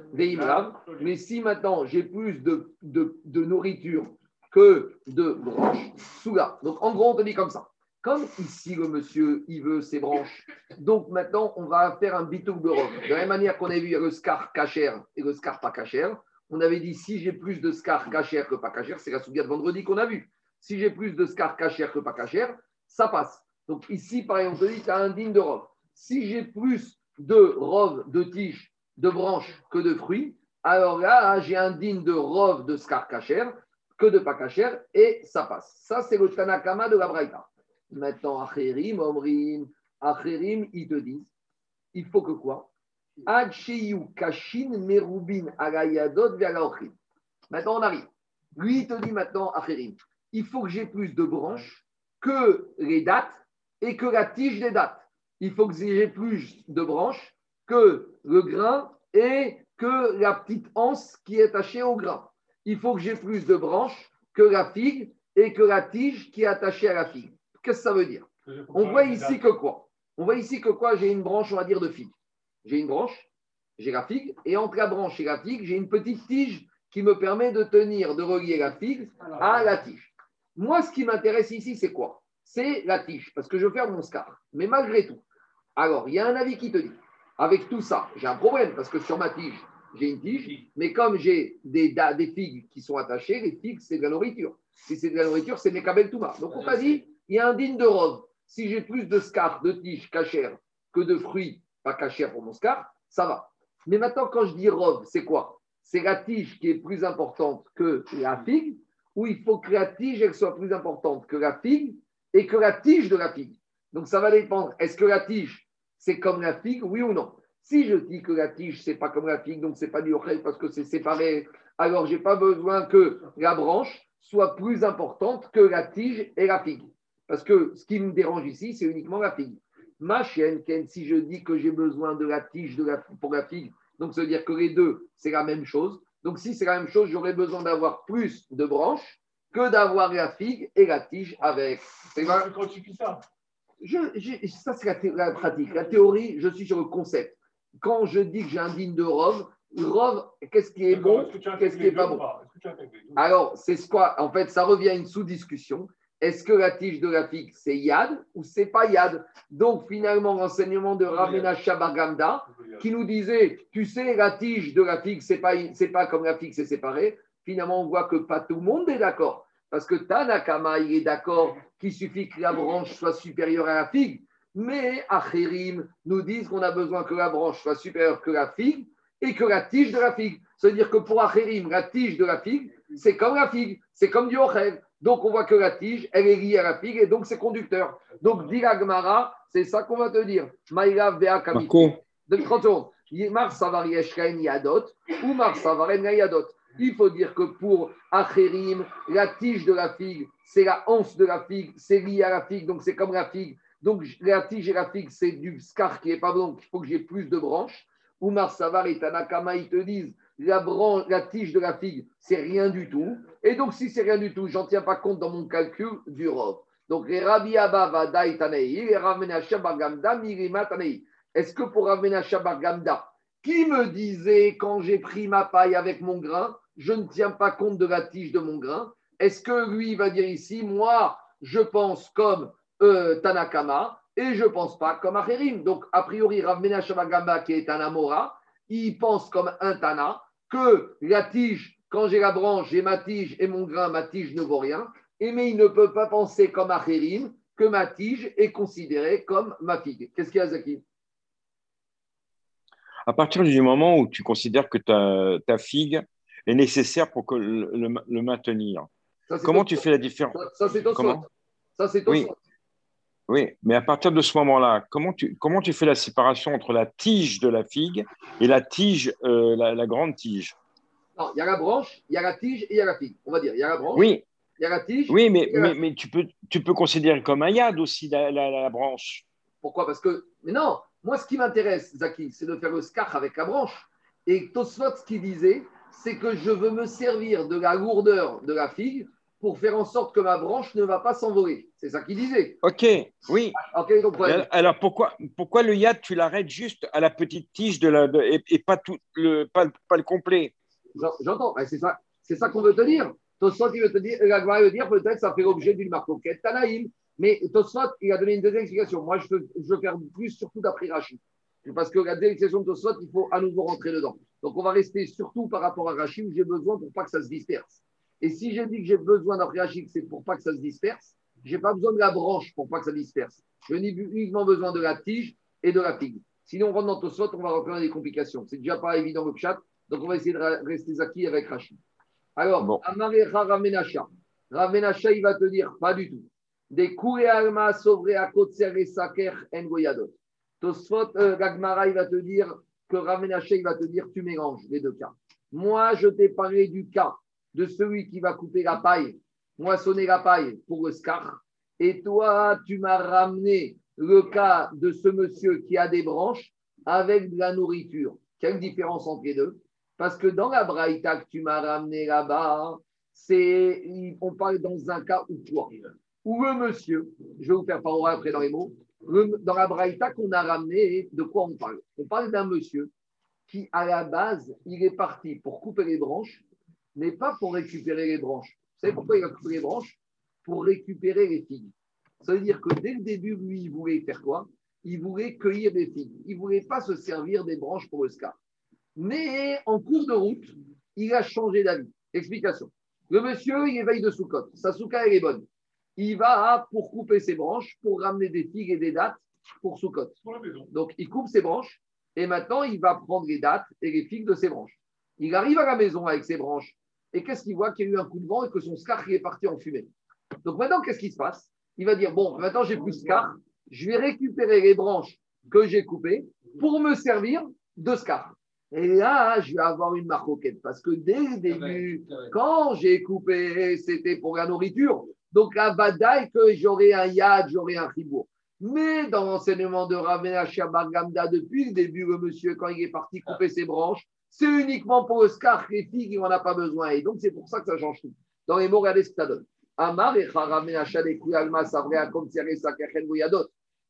Veimrav, mais si maintenant j'ai plus de, de, de nourriture que de branches, Souga. Donc en gros, on te dit comme ça. Comme ici le monsieur, il veut ses branches, donc maintenant on va faire un bitouk de robe. De la même manière qu'on a vu le scar cachère et le scar pas cachère, on avait dit si j'ai plus de scar cachère que pas cachère, c'est la souga de vendredi qu'on a vu. Si j'ai plus de scar cachère que pas cachère, ça passe. Donc ici, pareil, on te dit tu as un digne de robe. Si j'ai plus de robe, de tiges, de branches que de fruits, alors là, j'ai un digne de robe de scar cachère que de pas cachère et ça passe. Ça, c'est le Tanakama de la Braïta. Maintenant, Acherim, Omrim, Acherim, ils te disent, il faut que quoi? Kashin merubin agayadot. Maintenant, on arrive. Lui, il te dit maintenant, Acherim, il faut que j'ai plus de branches que les dates et que la tige des dates. Il faut que j'ai plus de branches que le grain et que la petite anse qui est attachée au grain. Il faut que j'ai plus de branches que la figue et que la tige qui est attachée à la figue. Qu'est-ce que ça veut dire? On voit ici que quoi? On voit ici que quoi? J'ai une branche, on va dire, de figue. J'ai une branche, j'ai la figue, et entre la branche et la figue, j'ai une petite tige qui me permet de tenir, de relier la figue à la tige. Moi, ce qui m'intéresse ici, c'est quoi? C'est la tige, parce que je veux faire mon scar. Mais malgré tout, alors, il y a un avis qui te dit, avec tout ça, j'ai un problème, parce que sur ma tige, j'ai une tige, mais comme j'ai des, figues qui sont attachées, les figues, c'est de la nourriture. Si c'est de la nourriture, c'est mes kabel touma. Donc, on t'a dit, il y a un digne de robe. Si j'ai plus de scar, de tige cachère que de fruits pas cachère pour mon scar, ça va. Mais maintenant, quand je dis robe, c'est quoi? C'est la tige qui est plus importante que la figue, ou il faut que la tige elle soit plus importante que la figue et que la tige de la figue. Donc ça va dépendre. Est-ce que la tige, c'est comme la figue, oui ou non? Si je dis que la tige, c'est pas comme la figue, donc c'est pas du ochel parce que c'est séparé, alors j'ai pas besoin que la branche soit plus importante que la tige et la figue. Parce que ce qui me dérange ici, c'est uniquement la figue. Ma chienne, Ken, si je dis que j'ai besoin de la tige de la, pour la figue, donc ça veut dire que les deux, c'est la même chose. Donc si c'est la même chose, j'aurais besoin d'avoir plus de branches que d'avoir la figue et la tige avec. C'est tu dis ça. je, ça, c'est la, pratique. La théorie, je suis sur le concept. Quand je dis que j'ai un digne de rove, rove, qu'est-ce qui est bon, qu'est-ce qui n'est pas bon? Alors, c'est ce quoi? En fait, ça revient à une sous-discussion. Est-ce que la tige de la figue, c'est yad ou c'est pas yad? Donc, finalement, l'enseignement de Ravena Shabagamda, qui nous disait, tu sais, la tige de la figue, c'est pas, pas comme la figue, c'est séparé. Finalement, on voit que pas tout le monde est d'accord. Parce que Tanakama, il est d'accord qu'il suffit que la branche soit supérieure à la figue. Mais Acherim nous disent qu'on a besoin que la branche soit supérieure que la figue et que la tige de la figue. C'est-à-dire que pour Acherim, la tige de la figue, c'est comme la figue, c'est comme du ochel. Donc on voit que la tige, elle est liée à la figue et donc c'est conducteur. Donc, dit la Gemara, c'est ça qu'on va te dire. Maïla Vea. Marco, De 30 secondes. Mar Savar Yeshken Yadot ou Mar Savaren Yadot. Il faut dire que pour Acherim, la tige de la figue, c'est la hanse de la figue, c'est lié à la figue, donc c'est comme la figue. Donc la tige et la figue, c'est du scar qui n'est pas bon, donc il faut que j'ai plus de branches. Ou Mar Savar et Tanakama, ils te disent la, tige de la figue, c'est rien du tout. Et donc si c'est rien du tout, j'en tiens pas compte dans mon calcul du robe. Donc les Rabbi Abba Tanei, les Rav Menachem Bar Gamda, Mirima Tanei. Est-ce que pour Rav Menachem Bar Gamda, qui me disait quand j'ai pris ma paille avec mon grain, je ne tiens pas compte de la tige de mon grain? Est-ce que lui va dire ici, moi, je pense comme euh, Tanakama et je pense pas comme Acherim? Donc, a priori, Rav Menachem qui est un Amora, il pense comme un Tana que la tige, quand j'ai la branche, j'ai ma tige et mon grain, ma tige ne vaut rien. Et mais il ne peut pas penser comme Acherim que ma tige est considérée comme ma figue. Qu'est-ce qu'il y a, Zaki? À partir du moment où tu considères que ta, ta figue est nécessaire pour que le, le- le maintenir, Ça, comment tu fais la différence? Ça, c'est. Comment? Ça, c'est Oui. Oui, mais à partir de ce moment-là, comment tu, comment tu fais la séparation entre la tige de la figue et la tige, euh, la, la grande tige? Non, il y a la branche, il y a la tige et il y a la figue. On va dire, il y a la branche, Oui, il y a la tige. oui, mais, la- mais, mais tu, peux, tu peux considérer comme un yad aussi la branche. Pourquoi? Parce que, mais non, moi, ce qui m'intéresse, Zaki, c'est de faire le scar avec la branche. Et Tosfot, ce qu'il disait, c'est que je veux me servir de la lourdeur de la figue pour faire en sorte que ma branche ne va pas s'envoler. C'est ça qu'il disait. Ok, oui. Ok, donc, Mais problème. Alors pourquoi, pourquoi le yad, tu l'arrêtes juste à la petite tige de la, de- et, et pas, tout le, pas, le- pas le complet? J'en- J'entends, c'est ça, c'est ça qu'on veut te dire. Tosfot, il veut te dire, la veut dire peut-être ça fait l'objet d'une marcoquette Tanaïm. Mais Tosfot, il a donné une deuxième explication. Moi, je veux, je veux faire plus surtout d'après Rachid. Parce que la deuxième de Tosfot, il faut à nouveau rentrer dedans. Donc, on va rester surtout par rapport à Rachid où j'ai besoin pour pas que ça se disperse. Et si j'ai dit que j'ai besoin d'après Rachid, c'est pour pas que ça se disperse, j'ai pas besoin de la branche pour pas que ça disperse. Je n'ai uniquement besoin de la tige et de la figue. Sinon, on rentre dans Tosfot, on va reprendre des complications. C'est déjà pas évident le chat. Donc, on va essayer de rester Zaki avec Rachid. Alors, Bon. Amarecha Ramenacha. Ramenacha, il va te dire, pas du tout. Des Kouré Alma, Sovre à Kotser et Saker, en Goyadot. Tosfot, euh, Gagmara, il va te dire que Ramenacha, il va te dire, tu mélanges les deux cas. Moi, je t'ai parlé du cas de celui qui va couper la paille, moissonner la paille pour le scar. Et toi, tu m'as ramené le cas de ce monsieur qui a des branches avec de la nourriture. Quelle différence entre les deux? Parce que dans la braïta que tu m'as ramené là-bas, c'est on parle dans un cas où quoi Où le monsieur, je vais vous faire parole après dans les mots, dans la braïta qu'on a ramené, de quoi on parle? On parle d'un monsieur qui, à la base, il est parti pour couper les branches, mais pas pour récupérer les branches. Vous savez pourquoi il a coupé les branches? Pour récupérer les figues. Ça veut dire que dès le début, lui, il voulait faire quoi? Il voulait cueillir des figues. Il ne voulait pas se servir des branches pour le scar. Mais en cours de route, il a changé d'avis. Explication. Le monsieur, il éveille de Soukot. Sa souka, elle est bonne. Il va pour couper ses branches, pour ramener des figues et des dattes pour Soukot. Pour la maison. Donc, il coupe ses branches et maintenant, il va prendre les dattes et les figues de ses branches. Il arrive à la maison avec ses branches et qu'est-ce qu'il voit Qu'il y a eu un coup de vent et que son scar est parti en fumée? Donc, maintenant, qu'est-ce qui se passe? Il va dire Bon, maintenant, j'ai plus de scar, je vais récupérer les branches que j'ai coupées pour me servir de scar. Et là, je vais avoir une marcoquette parce que dès le début, quand j'ai coupé, c'était pour la nourriture. Donc, la badaille que j'aurai un yad, j'aurai un ribourg. Mais dans l'enseignement de Ravena Shabargamda, depuis le début, le monsieur, quand il est parti couper ses branches, c'est uniquement pour le scar, les figues, il n'en a pas besoin. Et donc, c'est pour ça que ça change tout. Dans les mots, regardez ce que ça donne. Amar et.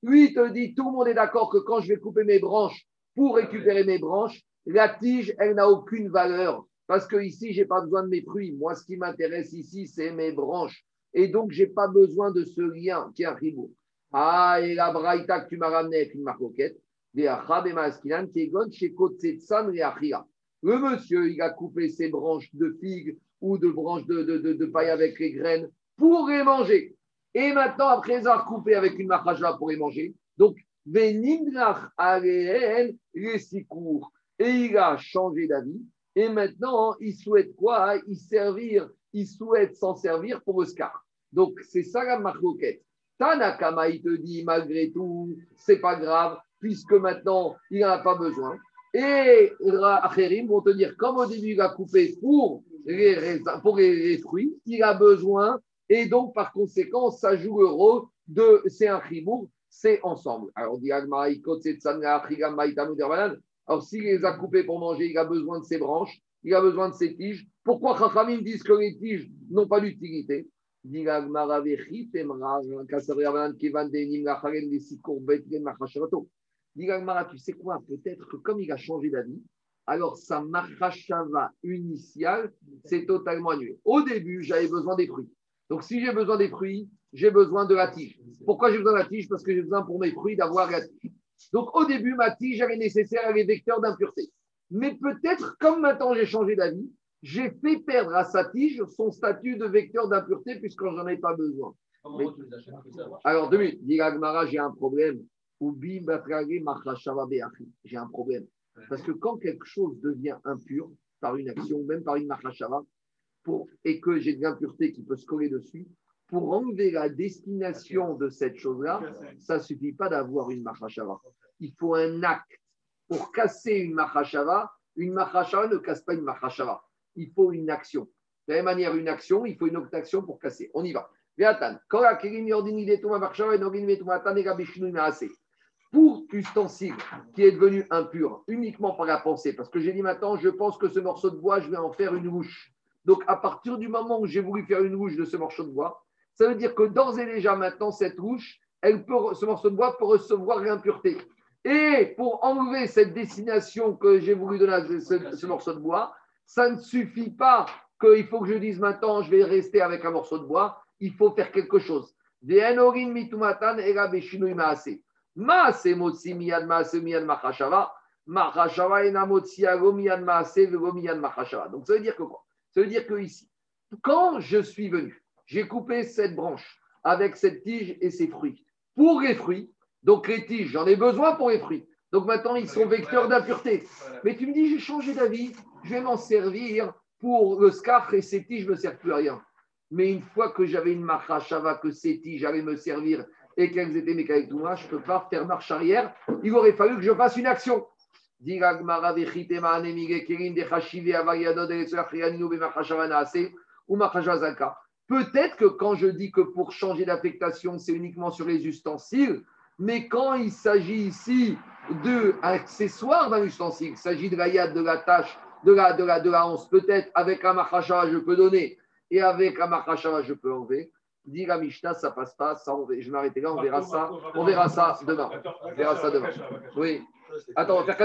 Lui, il te dit, tout le monde est d'accord que quand je vais couper mes branches pour récupérer mes branches, la tige, elle n'a aucune valeur. Parce que ici, je n'ai pas besoin de mes fruits. Moi, ce qui m'intéresse ici, c'est mes branches. Et donc, je n'ai pas besoin de ce lien qui est. Ah, et la braïta que tu m'as ramené avec une marcoquette, des achab et qui est chez Kotsetsan et Achia. Le monsieur, il a coupé ses branches de figues ou de branches de, de, de, paille avec les graines pour les manger. Et maintenant, après avoir coupé avec une machaja pour les manger, donc, les six cours. Et il a changé d'avis. Et maintenant, il souhaite quoi? Il servir, il souhaite s'en servir pour le scar. Donc, c'est ça la marcoquette. Tanakama, il te dit, malgré tout, c'est pas grave, puisque maintenant, il n'en a pas besoin. Et Acherim vont te dire, comme au début, il a coupé pour les, pour les, fruits, il a besoin. Et donc, par conséquent, ça joue le rôle de. C'est un chibour, c'est ensemble. Alors. Alors, s'il les a coupés pour manger, il a besoin de ses branches, il a besoin de ses tiges. Pourquoi Chachamim disent que les tiges n'ont pas d'utilité? Dit tu sais quoi Peut-être que comme il a changé d'avis, alors sa Mahashava initiale s'est totalement annulée. Au début, j'avais besoin des fruits. Donc si j'ai besoin des fruits, j'ai besoin de la tige. Pourquoi j'ai besoin de la tige? Parce que j'ai besoin pour mes fruits d'avoir la tige. Donc au début, ma tige, elle est nécessaire, elle est vecteur d'impureté. Mais peut-être, comme maintenant j'ai changé d'avis, j'ai fait perdre à sa tige son statut de vecteur d'impureté puisque j'en ai pas besoin. Mais- Alors, deux minutes. Dit j'ai un problème. J'ai un problème. Parce que quand quelque chose devient impur par une action, même par une machashava, pour, et que j'ai de l'impureté qui peut se coller dessus, pour enlever la destination de cette chose-là, ça ne suffit pas d'avoir une machashava. Il faut un acte. Pour casser une machashava, une machashava ne casse pas une machashava. Il faut une action. De la même manière, une action, il faut une autre action pour casser. On y va. Pour ustensile qui est devenu impur uniquement par la pensée, parce que j'ai dit maintenant, je pense que ce morceau de bois, je vais en faire une bouche. Donc, à partir du moment où j'ai voulu faire une bouche de ce morceau de bois, ça veut dire que d'ores et déjà maintenant, cette rouche, elle peut, ce morceau de bois peut recevoir l'impureté. Et pour enlever cette destination que j'ai voulu donner à ce, ce morceau de bois, ça ne suffit pas qu'il faut que je dise maintenant, je vais rester avec un morceau de bois. Il faut faire quelque chose. Maase. Motzi miyad maase miyad machashava. Machashava ena motzi maase miyad machashava. Donc ça veut dire que quoi? Ça veut dire que ici, quand je suis venu, j'ai coupé cette branche avec cette tige et ses fruits. Pour les fruits, donc les tiges, j'en ai besoin pour les fruits. Donc maintenant, ils sont vecteurs d'impureté. Mais tu me dis, j'ai changé d'avis, je vais m'en servir pour le scar et ces tiges ne me servent plus à rien. Mais une fois que j'avais une machashava, que ces tiges allaient me servir et qu'elles étaient mécaniques tout moi, je ne peux pas faire marche arrière. Il aurait fallu que je fasse une action. Peut-être que quand je dis que pour changer d'affectation, c'est uniquement sur les ustensiles, mais quand il s'agit ici de accessoires d'un ustensile, il s'agit de la yad, de la tâche, de la, de la, de la hanse, peut-être avec un machashava, je peux donner, et avec un machashava, je peux enlever. Dit la Mishnah, ça passe pas, ça, on je vais m'arrêter là, on verra ça, on verra ça demain. On verra ça demain. Oui. Attends, on va faire